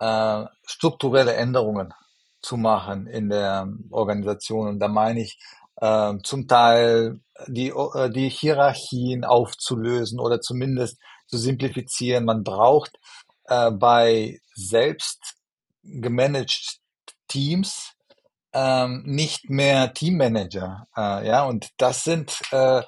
äh, strukturelle Änderungen zu machen in der Organisation. Und da meine ich äh, zum Teil die, äh, die Hierarchien aufzulösen oder zumindest zu simplifizieren. Man braucht äh, bei selbst gemanagt Teams ähm, nicht mehr Teammanager. Äh, ja, und das sind äh,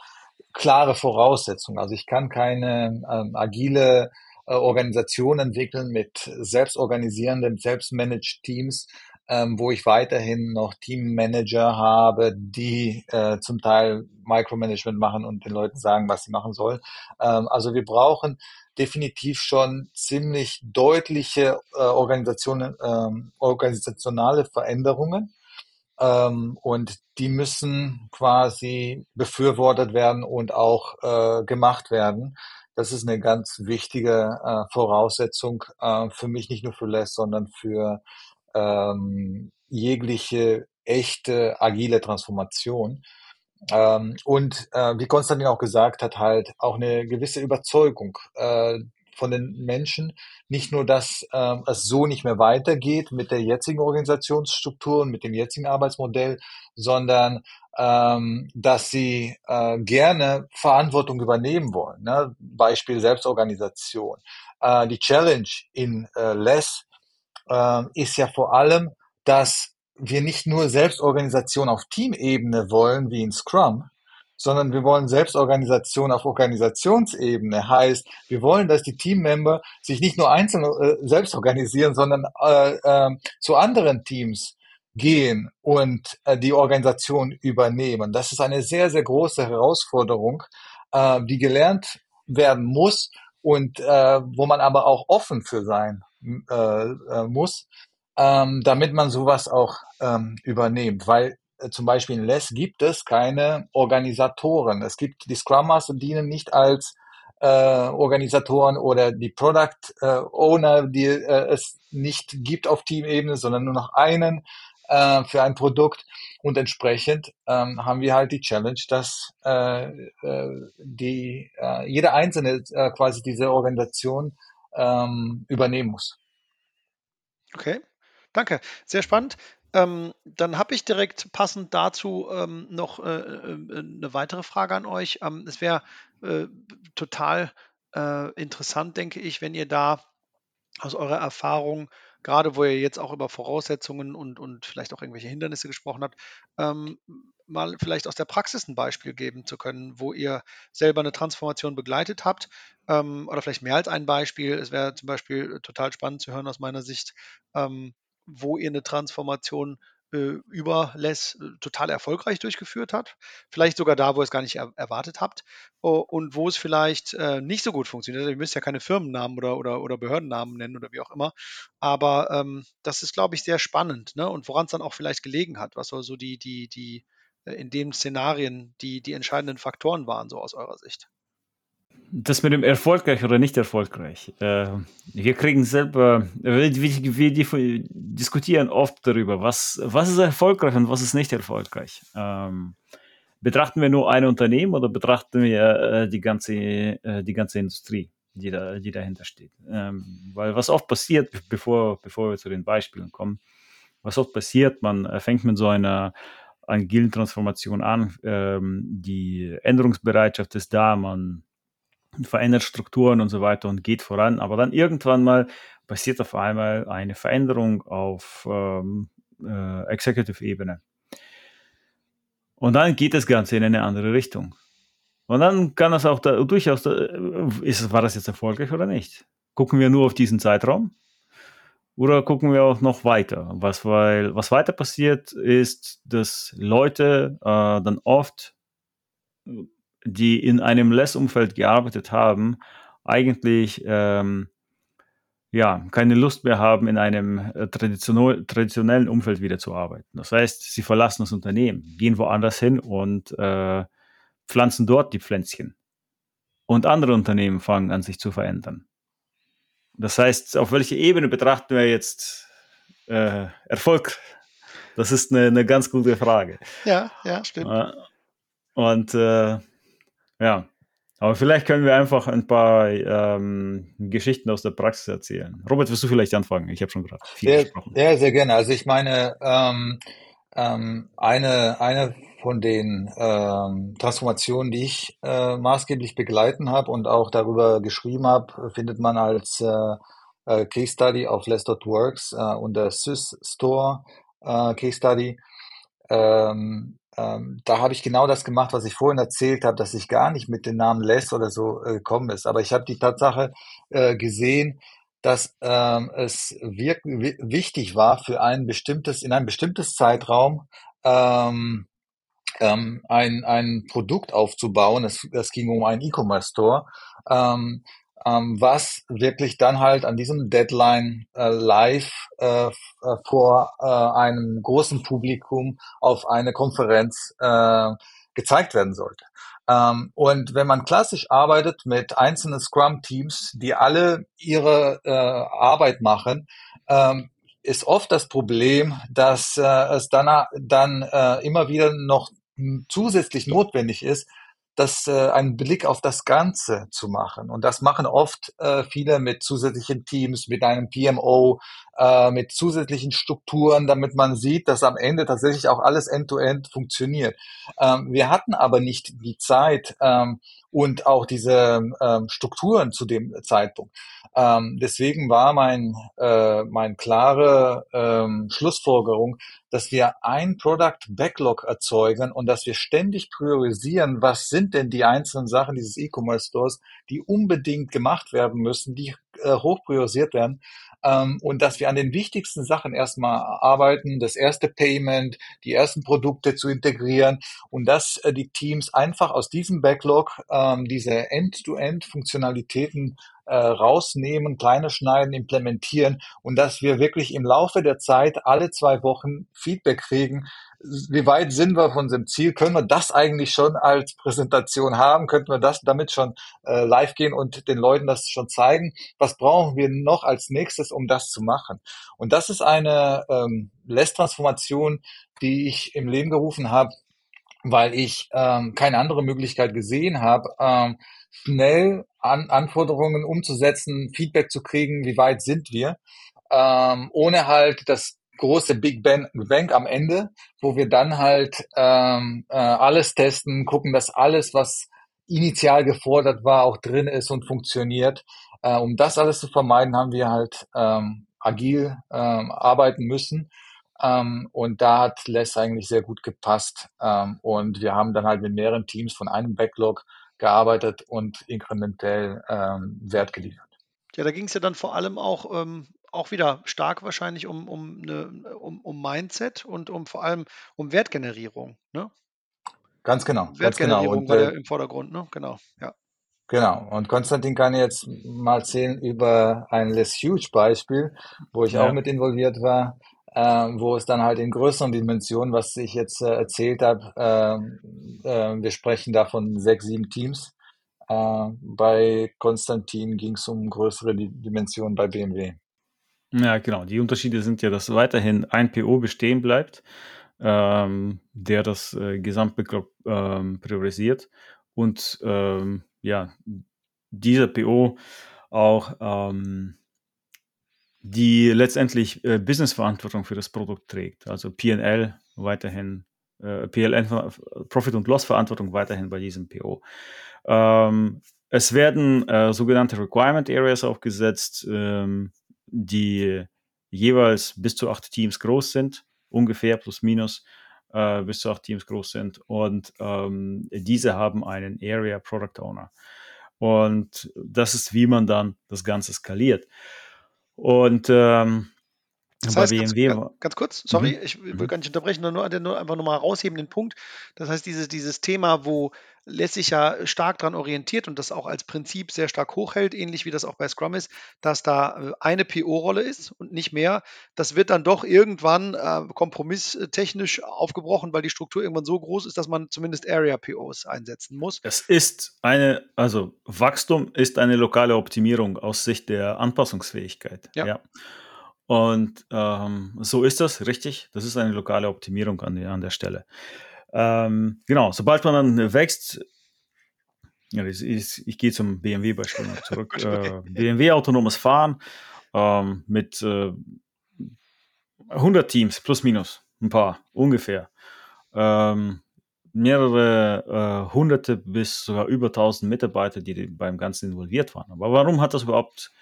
klare Voraussetzungen. Also ich kann keine ähm, agile äh, Organisation entwickeln mit selbstorganisierenden, selbstmanaged Teams, ähm, wo ich weiterhin noch Teammanager habe, die äh, zum Teil Micromanagement machen und den Leuten sagen, was sie machen sollen. Ähm, also wir brauchen definitiv schon ziemlich deutliche äh, Organisationen, ähm, organisationale Veränderungen ähm, und die müssen quasi befürwortet werden und auch äh, gemacht werden. Das ist eine ganz wichtige äh, Voraussetzung äh, für mich, nicht nur für Les, sondern für ähm, jegliche echte agile Transformation. Ähm, und äh, wie Konstantin auch gesagt hat, halt auch eine gewisse Überzeugung äh, von den Menschen. Nicht nur, dass äh, es so nicht mehr weitergeht mit der jetzigen Organisationsstruktur und mit dem jetzigen Arbeitsmodell, sondern ähm, dass sie äh, gerne Verantwortung übernehmen wollen. Ne? Beispiel Selbstorganisation. Äh, die Challenge in äh, Less äh, ist ja vor allem, dass wir nicht nur Selbstorganisation auf Teamebene wollen, wie in Scrum, sondern wir wollen Selbstorganisation auf Organisationsebene. Heißt, wir wollen, dass die Teammember sich nicht nur einzeln äh, selbst organisieren, sondern äh, äh, zu anderen Teams gehen und äh, die Organisation übernehmen. Das ist eine sehr, sehr große Herausforderung, äh, die gelernt werden muss und äh, wo man aber auch offen für sein muss, ähm, damit man sowas auch ähm, übernimmt. Weil zum Beispiel in LESS gibt es keine Organisatoren. Es gibt die Scrum Master dienen nicht als äh, Organisatoren oder die Product äh, Owner, die äh, es nicht gibt auf Teamebene, sondern nur noch einen äh, für ein Produkt. Und entsprechend ähm, haben wir halt die Challenge, dass äh, äh, die, äh, jeder Einzelne äh, quasi diese Organisation ähm, übernehmen muss. Okay, danke. Sehr spannend. Ähm, dann habe ich direkt passend dazu ähm, noch äh, äh, eine weitere Frage an euch. Ähm, es wäre äh, total äh, interessant, denke ich, wenn ihr da aus eurer Erfahrung, gerade wo ihr jetzt auch über Voraussetzungen und, und vielleicht auch irgendwelche Hindernisse gesprochen habt, ähm, mal vielleicht aus der Praxis ein Beispiel geben zu können, wo ihr selber eine Transformation begleitet habt ähm, oder vielleicht mehr als ein Beispiel. Es wäre zum Beispiel total spannend zu hören aus meiner Sicht, ähm, wo ihr eine Transformation äh, über Less äh, total erfolgreich durchgeführt hat. Vielleicht sogar da, wo ihr es gar nicht er erwartet habt. Und wo es vielleicht äh, nicht so gut funktioniert. Also, ihr müsst ja keine Firmennamen oder, oder, oder Behördennamen nennen oder wie auch immer. Aber ähm, das ist, glaube ich, sehr spannend. Ne? Und woran es dann auch vielleicht gelegen hat, was so die, die, die, äh, in den Szenarien die, die entscheidenden Faktoren waren, so aus eurer Sicht das mit dem erfolgreich oder nicht erfolgreich. Äh, wir kriegen selber, wir, wir, wir, diskutieren oft darüber, was, was ist erfolgreich und was ist nicht erfolgreich. Ähm, betrachten wir nur ein Unternehmen oder betrachten wir äh, die, ganze, äh, die ganze Industrie, die, da, die dahinter steht? Ähm, weil was oft passiert, bevor, bevor wir zu den Beispielen kommen, was oft passiert, man fängt mit so einer agilen Transformation an, ähm, die Änderungsbereitschaft ist da, man verändert Strukturen und so weiter und geht voran. Aber dann irgendwann mal passiert auf einmal eine Veränderung auf ähm, äh, Executive-Ebene. Und dann geht das Ganze in eine andere Richtung. Und dann kann das auch da, durchaus, da, ist, war das jetzt erfolgreich oder nicht? Gucken wir nur auf diesen Zeitraum? Oder gucken wir auch noch weiter? Was, weil, was weiter passiert, ist, dass Leute äh, dann oft die in einem Less-Umfeld gearbeitet haben, eigentlich ähm, ja, keine Lust mehr haben, in einem äh, traditionellen Umfeld wieder zu arbeiten. Das heißt, sie verlassen das Unternehmen, gehen woanders hin und äh, pflanzen dort die Pflänzchen. Und andere Unternehmen fangen an, sich zu verändern. Das heißt, auf welche Ebene betrachten wir jetzt äh, Erfolg? Das ist eine, eine, ganz gute Frage. Ja, ja, stimmt. Äh, und äh, ja, aber vielleicht können wir einfach ein paar ähm, Geschichten aus der Praxis erzählen. Robert, wirst du vielleicht anfangen? Ich habe schon gerade viel ja, gesprochen. Ja, sehr gerne. Also ich meine, ähm, ähm, eine, eine von den ähm, Transformationen, die ich äh, maßgeblich begleiten habe und auch darüber geschrieben habe, findet man als äh, äh, Case Study auf Less.works äh, unter Sys Store äh, Case Study. Ähm, ähm, da habe ich genau das gemacht, was ich vorhin erzählt habe, dass ich gar nicht mit dem Namen Les oder so äh, gekommen ist. Aber ich habe die Tatsache äh, gesehen, dass ähm, es wichtig war für ein bestimmtes, in ein bestimmtes Zeitraum ähm, ähm, ein, ein Produkt aufzubauen. Es, es ging um einen E-Commerce Store. Ähm, ähm, was wirklich dann halt an diesem Deadline äh, live äh, äh, vor äh, einem großen Publikum auf eine Konferenz äh, gezeigt werden sollte. Ähm, und wenn man klassisch arbeitet mit einzelnen Scrum-Teams, die alle ihre äh, Arbeit machen, ähm, ist oft das Problem, dass äh, es dann, dann äh, immer wieder noch zusätzlich notwendig ist, das äh, einen Blick auf das Ganze zu machen. Und das machen oft äh, viele mit zusätzlichen Teams, mit einem PMO, äh, mit zusätzlichen Strukturen, damit man sieht, dass am Ende tatsächlich auch alles end-to-end -end funktioniert. Ähm, wir hatten aber nicht die Zeit ähm, und auch diese ähm, Strukturen zu dem Zeitpunkt. Ähm, deswegen war mein, äh, mein klare ähm, Schlussfolgerung, dass wir ein Product Backlog erzeugen und dass wir ständig priorisieren, was sind denn die einzelnen Sachen dieses E-Commerce Stores, die unbedingt gemacht werden müssen, die äh, hoch priorisiert werden ähm, und dass wir an den wichtigsten Sachen erstmal arbeiten, das erste Payment, die ersten Produkte zu integrieren und dass äh, die Teams einfach aus diesem Backlog ähm, diese End-to-End-Funktionalitäten äh, rausnehmen, kleine schneiden, implementieren und dass wir wirklich im Laufe der Zeit alle zwei Wochen Feedback kriegen, wie weit sind wir von dem Ziel? Können wir das eigentlich schon als Präsentation haben? Könnten wir das damit schon äh, live gehen und den Leuten das schon zeigen? Was brauchen wir noch als nächstes, um das zu machen? Und das ist eine ähm, Less-Transformation, die ich im Leben gerufen habe, weil ich ähm, keine andere Möglichkeit gesehen habe, ähm, schnell an Anforderungen umzusetzen, Feedback zu kriegen, wie weit sind wir, ähm, ohne halt das große Big Bang, am Ende, wo wir dann halt ähm, äh, alles testen, gucken, dass alles, was initial gefordert war, auch drin ist und funktioniert. Äh, um das alles zu vermeiden, haben wir halt ähm, agil ähm, arbeiten müssen. Ähm, und da hat Les eigentlich sehr gut gepasst. Ähm, und wir haben dann halt mit mehreren Teams von einem Backlog gearbeitet und inkrementell ähm, Wert geliefert. Ja, da ging es ja dann vor allem auch, ähm, auch wieder stark wahrscheinlich um, um, eine, um, um Mindset und um vor allem um Wertgenerierung. Ne? Ganz genau. Wertgenerierung ganz genau. war der im Vordergrund, ne? Genau, ja. Genau. Und Konstantin kann jetzt mal erzählen über ein Less Huge Beispiel, wo ich ja. auch mit involviert war äh, wo es dann halt in größeren Dimensionen, was ich jetzt äh, erzählt habe, äh, äh, wir sprechen da von sechs, sieben Teams. Äh, bei Konstantin ging es um größere Dimensionen bei BMW. Ja, genau. Die Unterschiede sind ja, dass weiterhin ein PO bestehen bleibt, ähm, der das äh, Gesamtbegriff ähm, priorisiert und ähm, ja, dieser PO auch ähm, die letztendlich äh, Businessverantwortung für das Produkt trägt. Also PL weiterhin, äh, PLN, Profit und Loss Verantwortung weiterhin bei diesem PO. Ähm, es werden äh, sogenannte Requirement Areas aufgesetzt, ähm, die jeweils bis zu acht Teams groß sind, ungefähr plus minus äh, bis zu acht Teams groß sind. Und ähm, diese haben einen Area Product Owner. Und das ist, wie man dann das Ganze skaliert. Und ähm, das heißt, BMW ganz, ganz kurz, sorry, mhm. ich will mhm. gar nicht unterbrechen, nur, nur einfach nochmal rausheben den Punkt. Das heißt, dieses, dieses Thema, wo sich ja stark daran orientiert und das auch als Prinzip sehr stark hochhält, ähnlich wie das auch bei Scrum ist, dass da äh, eine PO-Rolle ist und nicht mehr. Das wird dann doch irgendwann äh, kompromisstechnisch aufgebrochen, weil die Struktur irgendwann so groß ist, dass man zumindest Area-POs einsetzen muss. Es ist eine, also Wachstum ist eine lokale Optimierung aus Sicht der Anpassungsfähigkeit. ja. ja. Und ähm, so ist das, richtig. Das ist eine lokale Optimierung an, an der Stelle. Ähm, genau, sobald man dann wächst, ja, ich, ich, ich gehe zum BMW-Beispiel zurück. äh, BMW autonomes Fahren ähm, mit äh, 100 Teams, plus minus, ein paar, ungefähr. Ähm, mehrere äh, hunderte bis sogar über 1000 Mitarbeiter, die beim Ganzen involviert waren. Aber warum hat das überhaupt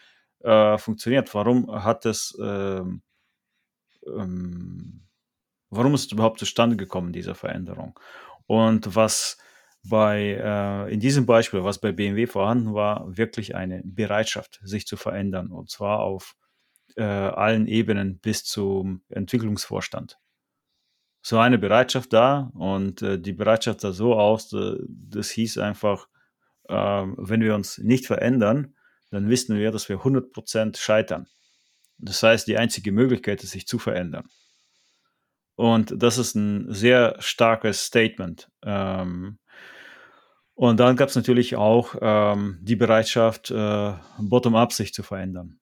äh, funktioniert? Warum hat es, ähm, ähm, warum ist es überhaupt zustande gekommen, diese Veränderung? Und was bei, äh, in diesem Beispiel, was bei BMW vorhanden war, wirklich eine Bereitschaft, sich zu verändern. Und zwar auf äh, allen Ebenen bis zum Entwicklungsvorstand. So eine Bereitschaft da und äh, die Bereitschaft sah so aus, äh, das hieß einfach, äh, wenn wir uns nicht verändern, dann wissen wir, dass wir 100% scheitern. Das heißt, die einzige Möglichkeit ist, sich zu verändern. Und das ist ein sehr starkes Statement. Ähm, und dann gab es natürlich auch ähm, die Bereitschaft, äh, bottom-up sich zu verändern.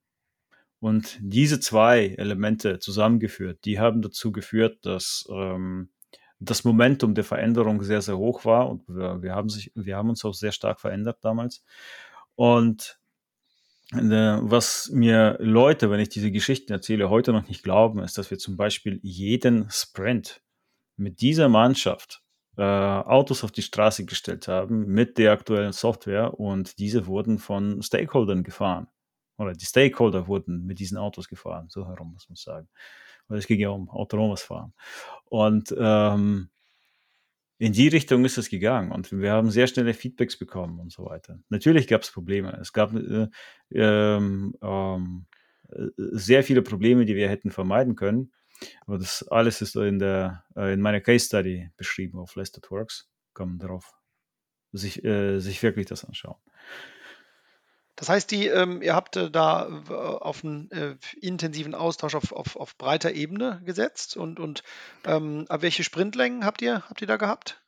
Und diese zwei Elemente zusammengeführt, die haben dazu geführt, dass ähm, das Momentum der Veränderung sehr, sehr hoch war und wir, wir, haben, sich, wir haben uns auch sehr stark verändert damals. Und was mir Leute, wenn ich diese Geschichten erzähle, heute noch nicht glauben, ist, dass wir zum Beispiel jeden Sprint mit dieser Mannschaft äh, Autos auf die Straße gestellt haben mit der aktuellen Software und diese wurden von Stakeholdern gefahren oder die Stakeholder wurden mit diesen Autos gefahren, so herum muss man sagen. Weil es ging ja um autonomes Fahren. Und ähm, in die Richtung ist es gegangen und wir haben sehr schnelle Feedbacks bekommen und so weiter. Natürlich gab es Probleme. Es gab äh, ähm, ähm, sehr viele Probleme, die wir hätten vermeiden können. Aber das alles ist in, der, äh, in meiner Case Study beschrieben auf Less That Works. Kann darauf sich, äh, sich wirklich das anschauen. Das heißt, die, ähm, ihr habt äh, da äh, auf einen äh, intensiven Austausch auf, auf, auf breiter Ebene gesetzt und, und ähm, welche Sprintlängen habt ihr, habt ihr da gehabt?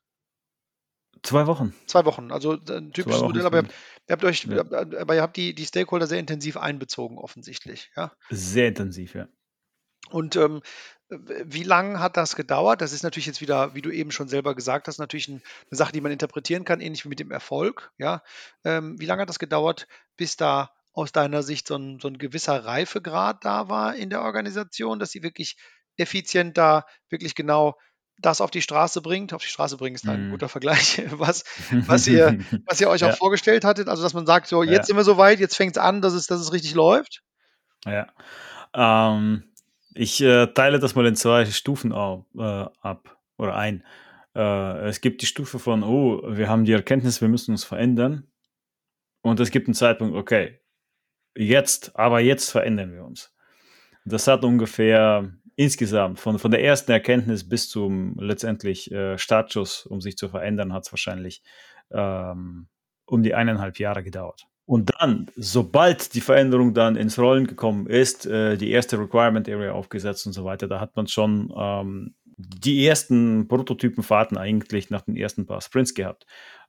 Zwei Wochen. Zwei Wochen, also äh, ein typisches Modell, aber ihr habt, ihr habt euch, ja. aber ihr habt die, die Stakeholder sehr intensiv einbezogen, offensichtlich, ja? Sehr intensiv, ja. Und ähm, wie lange hat das gedauert? Das ist natürlich jetzt wieder, wie du eben schon selber gesagt hast, natürlich ein, eine Sache, die man interpretieren kann, ähnlich wie mit dem Erfolg. Ja? Ähm, wie lange hat das gedauert, bis da aus deiner Sicht so ein, so ein gewisser Reifegrad da war in der Organisation, dass sie wirklich effizient da wirklich genau das auf die Straße bringt. Auf die Straße bringen ist ein mm. guter Vergleich, was, was, ihr, was ihr euch ja. auch vorgestellt hattet. Also, dass man sagt, so, jetzt ja. sind wir so weit, jetzt fängt es an, dass es, dass es richtig läuft. Ja. Ähm, ich äh, teile das mal in zwei Stufen auf, äh, ab oder ein. Äh, es gibt die Stufe von, oh, wir haben die Erkenntnis, wir müssen uns verändern. Und es gibt einen Zeitpunkt, okay, jetzt, aber jetzt verändern wir uns. Das hat ungefähr insgesamt von, von der ersten Erkenntnis bis zum letztendlich äh, Startschuss, um sich zu verändern, hat es wahrscheinlich ähm, um die eineinhalb Jahre gedauert. Und dann, sobald die Veränderung dann ins Rollen gekommen ist, äh, die erste Requirement Area aufgesetzt und so weiter, da hat man schon ähm, die ersten Prototypenfahrten eigentlich nach den ersten paar Sprints gehabt.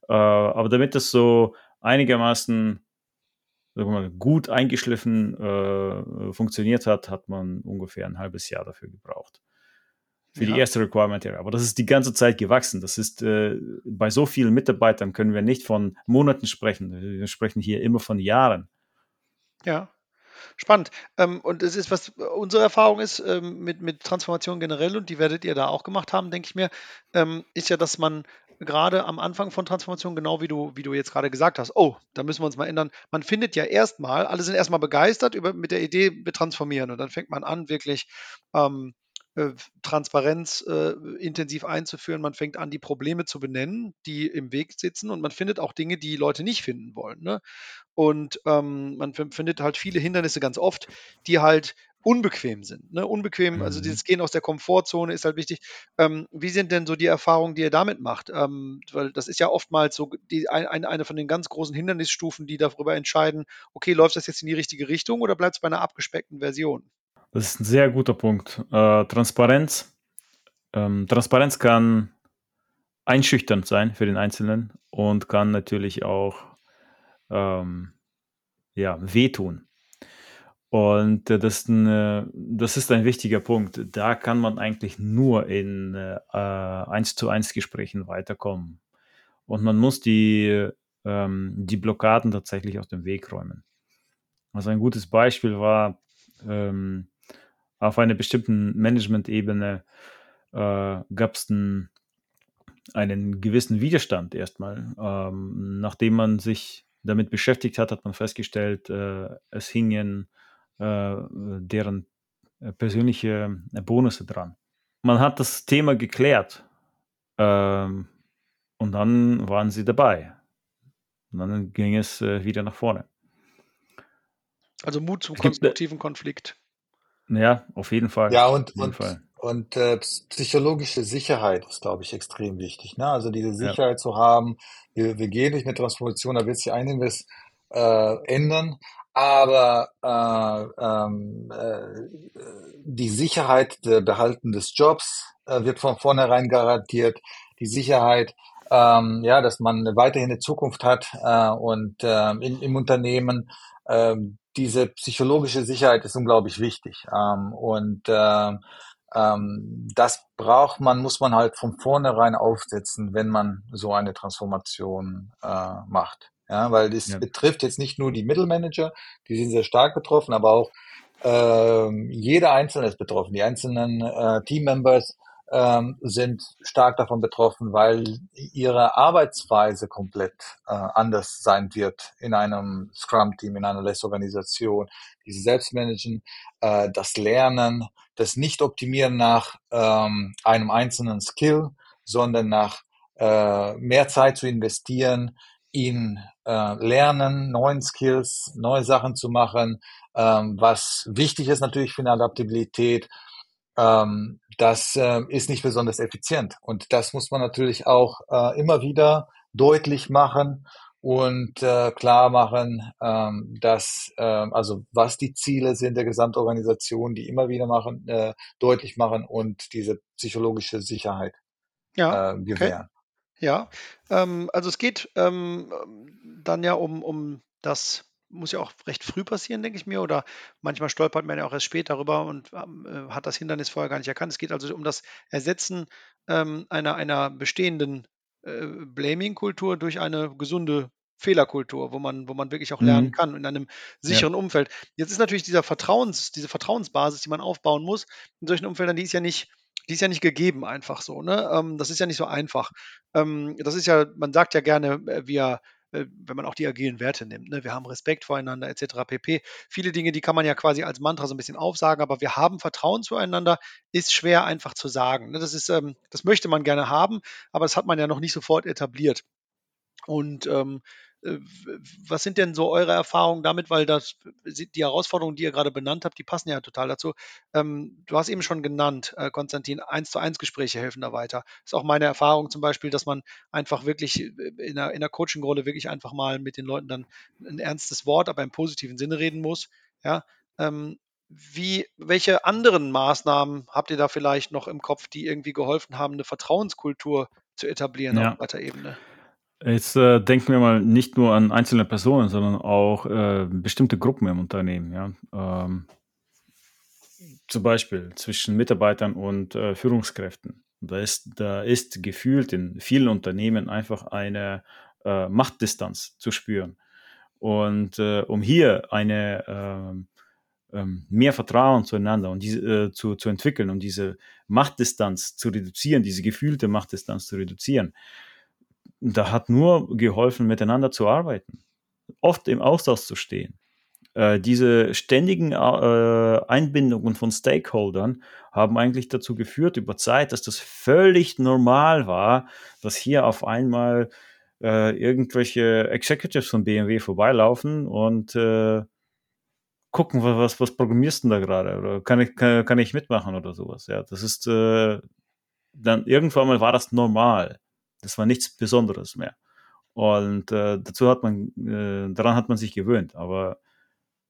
Äh, aber damit das so einigermaßen mal, gut eingeschliffen äh, funktioniert hat, hat man ungefähr ein halbes Jahr dafür gebraucht für ja. die erste Requirement Area. Aber das ist die ganze Zeit gewachsen. Das ist äh, bei so vielen Mitarbeitern können wir nicht von Monaten sprechen. Wir sprechen hier immer von Jahren. Ja. Spannend. Ähm, und es ist, was unsere Erfahrung ist ähm, mit, mit Transformation generell, und die werdet ihr da auch gemacht haben, denke ich mir, ähm, ist ja, dass man gerade am Anfang von Transformation, genau wie du, wie du jetzt gerade gesagt hast, oh, da müssen wir uns mal ändern. Man findet ja erstmal, alle sind erstmal begeistert über, mit der Idee, wir transformieren. Und dann fängt man an, wirklich ähm, äh, Transparenz äh, intensiv einzuführen. Man fängt an, die Probleme zu benennen, die im Weg sitzen und man findet auch Dinge, die Leute nicht finden wollen. Ne? Und ähm, man findet halt viele Hindernisse ganz oft, die halt unbequem sind. Ne? Unbequem, also mhm. dieses Gehen aus der Komfortzone ist halt wichtig. Ähm, wie sind denn so die Erfahrungen, die ihr damit macht? Ähm, weil das ist ja oftmals so die, ein, eine von den ganz großen Hindernisstufen, die darüber entscheiden, okay, läuft das jetzt in die richtige Richtung oder bleibt es bei einer abgespeckten Version? Das ist ein sehr guter Punkt. Äh, Transparenz. Ähm, Transparenz kann einschüchternd sein für den Einzelnen und kann natürlich auch ähm, ja, wehtun. Und äh, das, ist ein, äh, das ist ein wichtiger Punkt. Da kann man eigentlich nur in äh, 1 zu 1 Gesprächen weiterkommen. Und man muss die, ähm, die Blockaden tatsächlich aus dem Weg räumen. Also ein gutes Beispiel war, ähm, auf einer bestimmten Management-Ebene äh, gab es einen, einen gewissen Widerstand erstmal. Ähm, nachdem man sich damit beschäftigt hat, hat man festgestellt, äh, es hingen äh, deren äh, persönliche Bonusse dran. Man hat das Thema geklärt ähm, und dann waren sie dabei. Und dann ging es äh, wieder nach vorne. Also Mut zum konstruktiven Konflikt. Ja, auf jeden Fall. Ja, und, und, Fall. und äh, psychologische Sicherheit ist, glaube ich, extrem wichtig. Ne? Also diese Sicherheit ja. zu haben, wir, wir gehen durch eine Transformation, da wird sich einiges äh, ändern, aber äh, ähm, äh, die Sicherheit der Behalten des Jobs äh, wird von vornherein garantiert. Die Sicherheit, ähm, ja, dass man weiterhin eine Zukunft hat äh, und äh, in, im Unternehmen. Äh, diese psychologische Sicherheit ist unglaublich wichtig ähm, und äh, ähm, das braucht man, muss man halt von vornherein aufsetzen, wenn man so eine Transformation äh, macht. Ja, weil es ja. betrifft jetzt nicht nur die Mittelmanager, die sind sehr stark betroffen, aber auch äh, jeder Einzelne ist betroffen. Die einzelnen äh, Teammembers ähm, sind stark davon betroffen, weil ihre Arbeitsweise komplett äh, anders sein wird in einem Scrum-Team, in einer Less-Organisation, die sie selbst managen, äh, das Lernen, das Nicht-Optimieren nach ähm, einem einzelnen Skill, sondern nach äh, mehr Zeit zu investieren in äh, Lernen, neuen Skills, neue Sachen zu machen, ähm, was wichtig ist natürlich für eine Adaptabilität. Ähm, das äh, ist nicht besonders effizient. Und das muss man natürlich auch äh, immer wieder deutlich machen und äh, klar machen, ähm, dass äh, also was die Ziele sind der Gesamtorganisation, die immer wieder machen, äh, deutlich machen und diese psychologische Sicherheit ja, äh, gewähren. Okay. Ja, ähm, also es geht ähm, dann ja um, um das muss ja auch recht früh passieren, denke ich mir, oder manchmal stolpert man ja auch erst später darüber und ähm, äh, hat das Hindernis vorher gar nicht erkannt. Es geht also um das Ersetzen ähm, einer, einer bestehenden äh, Blaming-Kultur durch eine gesunde Fehlerkultur, wo man, wo man wirklich auch lernen mhm. kann in einem sicheren ja. Umfeld. Jetzt ist natürlich dieser Vertrauens, diese Vertrauensbasis, die man aufbauen muss, in solchen Umfeldern, die ist ja nicht, die ist ja nicht gegeben einfach so. Ne? Ähm, das ist ja nicht so einfach. Ähm, das ist ja, man sagt ja gerne, äh, wir wenn man auch die agilen Werte nimmt. Ne? Wir haben Respekt voreinander etc. pp. Viele Dinge, die kann man ja quasi als Mantra so ein bisschen aufsagen, aber wir haben Vertrauen zueinander, ist schwer einfach zu sagen. Ne? Das ist, ähm, das möchte man gerne haben, aber das hat man ja noch nicht sofort etabliert. Und ähm, äh, was sind denn so eure Erfahrungen damit? Weil das, die Herausforderungen, die ihr gerade benannt habt, die passen ja total dazu. Ähm, du hast eben schon genannt, äh, Konstantin, eins zu eins Gespräche helfen da weiter. Das ist auch meine Erfahrung zum Beispiel, dass man einfach wirklich äh, in der, in der Coaching-Rolle wirklich einfach mal mit den Leuten dann ein ernstes Wort, aber im positiven Sinne reden muss. Ja, ähm, wie, welche anderen Maßnahmen habt ihr da vielleicht noch im Kopf, die irgendwie geholfen haben, eine Vertrauenskultur zu etablieren ja. auf weiter Ebene? Jetzt äh, denken wir mal nicht nur an einzelne Personen, sondern auch äh, bestimmte Gruppen im Unternehmen. Ja? Ähm, zum Beispiel zwischen Mitarbeitern und äh, Führungskräften. Da ist, da ist gefühlt in vielen Unternehmen einfach eine äh, Machtdistanz zu spüren. Und äh, um hier eine ähm, ähm, mehr Vertrauen zueinander und diese, äh, zu, zu entwickeln, um diese Machtdistanz zu reduzieren, diese gefühlte Machtdistanz zu reduzieren, da hat nur geholfen, miteinander zu arbeiten, oft im Austausch zu stehen. Äh, diese ständigen äh, Einbindungen von Stakeholdern haben eigentlich dazu geführt über Zeit, dass das völlig normal war, dass hier auf einmal äh, irgendwelche Executives von BMW vorbeilaufen und äh, gucken, was, was programmierst du da gerade? Oder kann ich, kann, kann, ich mitmachen oder sowas? Ja, das ist äh, dann irgendwann mal war das normal. Das war nichts Besonderes mehr. Und äh, dazu hat man, äh, daran hat man sich gewöhnt. Aber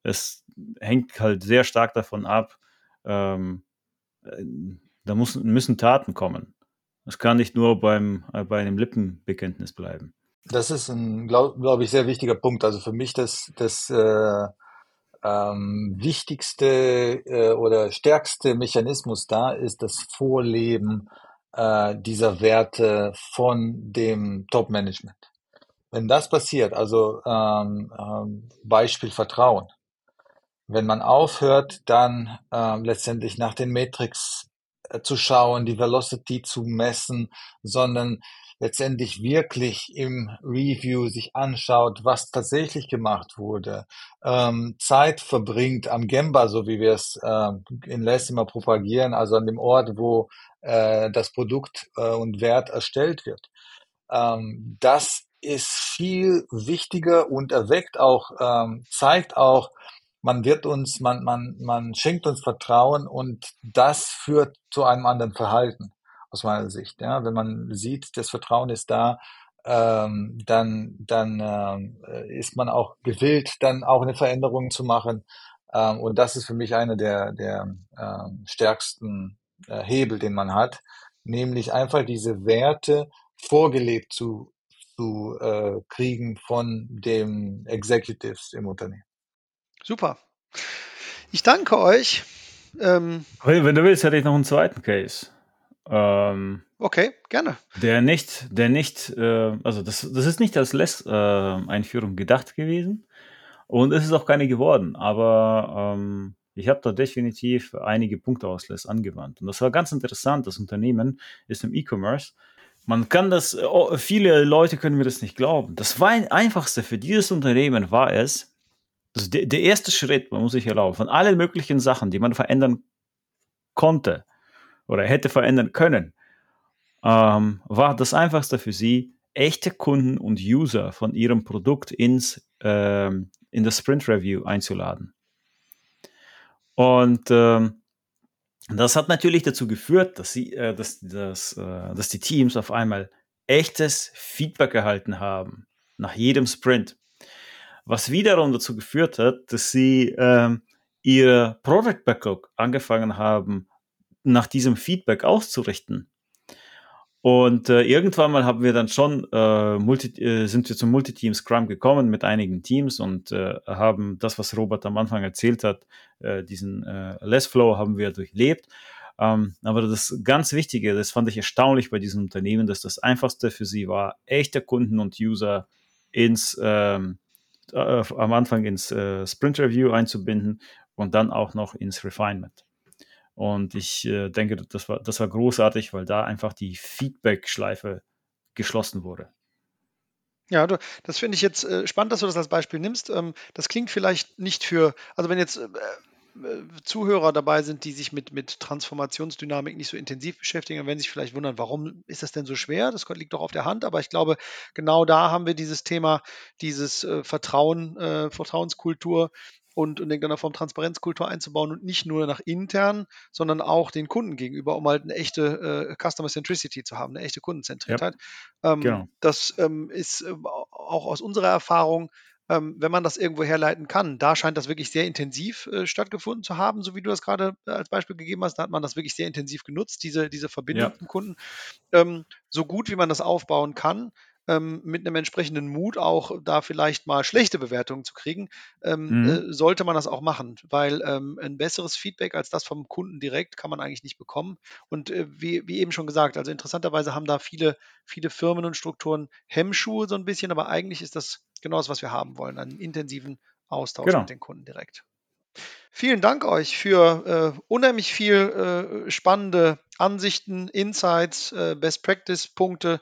es hängt halt sehr stark davon ab, ähm, äh, da muss, müssen Taten kommen. Es kann nicht nur beim, äh, bei einem Lippenbekenntnis bleiben. Das ist ein, glaube glaub ich, sehr wichtiger Punkt. Also für mich das, das äh, ähm, wichtigste äh, oder stärkste Mechanismus da ist das Vorleben äh, dieser Werte von dem Top-Management. Wenn das passiert, also ähm, ähm, Beispiel Vertrauen, wenn man aufhört, dann äh, letztendlich nach den Matrix äh, zu schauen, die Velocity zu messen, sondern letztendlich wirklich im Review sich anschaut, was tatsächlich gemacht wurde, ähm, Zeit verbringt am Gemba, so wie wir es äh, in Les immer propagieren, also an dem Ort, wo äh, das Produkt äh, und Wert erstellt wird. Ähm, das ist viel wichtiger und erweckt auch, ähm, zeigt auch, man wird uns, man, man, man schenkt uns Vertrauen und das führt zu einem anderen Verhalten aus meiner Sicht. Ja, wenn man sieht, das Vertrauen ist da, ähm, dann, dann ähm, ist man auch gewillt, dann auch eine Veränderung zu machen. Ähm, und das ist für mich einer der, der ähm, stärksten äh, Hebel, den man hat, nämlich einfach diese Werte vorgelebt zu, zu äh, kriegen von dem Executives im Unternehmen. Super. Ich danke euch. Ähm, Wenn du willst, hätte ich noch einen zweiten Case. Ähm, okay, gerne. Der nicht, der nicht, äh, also das, das ist nicht als LESS-Einführung äh, gedacht gewesen und es ist auch keine geworden, aber ähm, ich habe da definitiv einige Punkte aus LESS angewandt und das war ganz interessant. Das Unternehmen ist im E-Commerce. Man kann das, oh, viele Leute können mir das nicht glauben. Das war ein einfachste für dieses Unternehmen war es, also der, der erste Schritt, man muss sich erlauben, von allen möglichen Sachen, die man verändern konnte, oder hätte verändern können, ähm, war das einfachste für sie, echte Kunden und User von ihrem Produkt ins, ähm, in das Sprint Review einzuladen. Und ähm, das hat natürlich dazu geführt, dass, sie, äh, dass, dass, äh, dass die Teams auf einmal echtes Feedback erhalten haben nach jedem Sprint. Was wiederum dazu geführt hat, dass sie ähm, ihr Product Backlog angefangen haben nach diesem Feedback auszurichten. Und äh, irgendwann mal haben wir dann schon äh, multi, äh, sind wir zum Multiteam Scrum gekommen mit einigen Teams und äh, haben das, was Robert am Anfang erzählt hat, äh, diesen äh, Less Flow haben wir durchlebt. Ähm, aber das ganz Wichtige, das fand ich erstaunlich bei diesem Unternehmen, dass das einfachste für sie war, echte Kunden und User ins ähm, äh, am Anfang ins äh, Sprint Review einzubinden und dann auch noch ins Refinement. Und ich äh, denke, das war, das war großartig, weil da einfach die Feedback-Schleife geschlossen wurde. Ja, du, das finde ich jetzt äh, spannend, dass du das als Beispiel nimmst. Ähm, das klingt vielleicht nicht für, also wenn jetzt äh, äh, Zuhörer dabei sind, die sich mit, mit Transformationsdynamik nicht so intensiv beschäftigen, dann werden sich vielleicht wundern, warum ist das denn so schwer? Das liegt doch auf der Hand, aber ich glaube, genau da haben wir dieses Thema, dieses äh, Vertrauen, äh, Vertrauenskultur und, in irgendeiner Form Transparenzkultur einzubauen und nicht nur nach intern, sondern auch den Kunden gegenüber, um halt eine echte äh, Customer Centricity zu haben, eine echte Kundenzentriertheit. Ja, ähm, genau. Das ähm, ist äh, auch aus unserer Erfahrung ähm, wenn man das irgendwo herleiten kann. Da scheint das wirklich sehr intensiv äh, stattgefunden zu haben, so wie du das gerade äh, als Beispiel gegeben hast. Da hat man das wirklich sehr intensiv genutzt, diese, diese Verbindung ja. Kunden. Ähm, so gut wie man das aufbauen kann, ähm, mit einem entsprechenden Mut auch da vielleicht mal schlechte Bewertungen zu kriegen, ähm, mhm. äh, sollte man das auch machen, weil ähm, ein besseres Feedback als das vom Kunden direkt kann man eigentlich nicht bekommen. Und äh, wie, wie, eben schon gesagt, also interessanterweise haben da viele, viele Firmen und Strukturen Hemmschuhe so ein bisschen, aber eigentlich ist das genau das, was wir haben wollen, einen intensiven Austausch genau. mit den Kunden direkt. Vielen Dank euch für äh, unheimlich viel äh, spannende Ansichten, Insights, äh, Best Practice Punkte,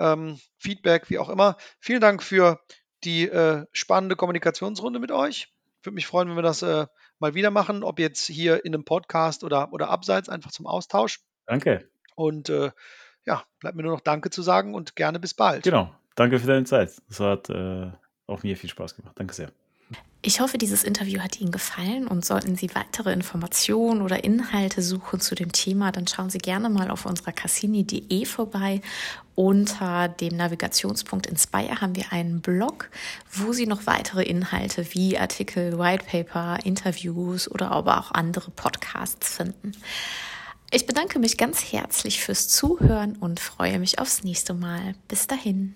ähm, Feedback, wie auch immer. Vielen Dank für die äh, spannende Kommunikationsrunde mit euch. Würde mich freuen, wenn wir das äh, mal wieder machen, ob jetzt hier in einem Podcast oder, oder abseits, einfach zum Austausch. Danke. Und äh, ja, bleibt mir nur noch Danke zu sagen und gerne bis bald. Genau. Danke für deine Zeit. Das hat auch mir viel Spaß gemacht. Danke sehr. Ich hoffe, dieses Interview hat Ihnen gefallen und sollten Sie weitere Informationen oder Inhalte suchen zu dem Thema, dann schauen Sie gerne mal auf unserer cassini.de vorbei. Unter dem Navigationspunkt Inspire haben wir einen Blog, wo Sie noch weitere Inhalte wie Artikel, Whitepaper, Interviews oder aber auch andere Podcasts finden. Ich bedanke mich ganz herzlich fürs Zuhören und freue mich aufs nächste Mal. Bis dahin.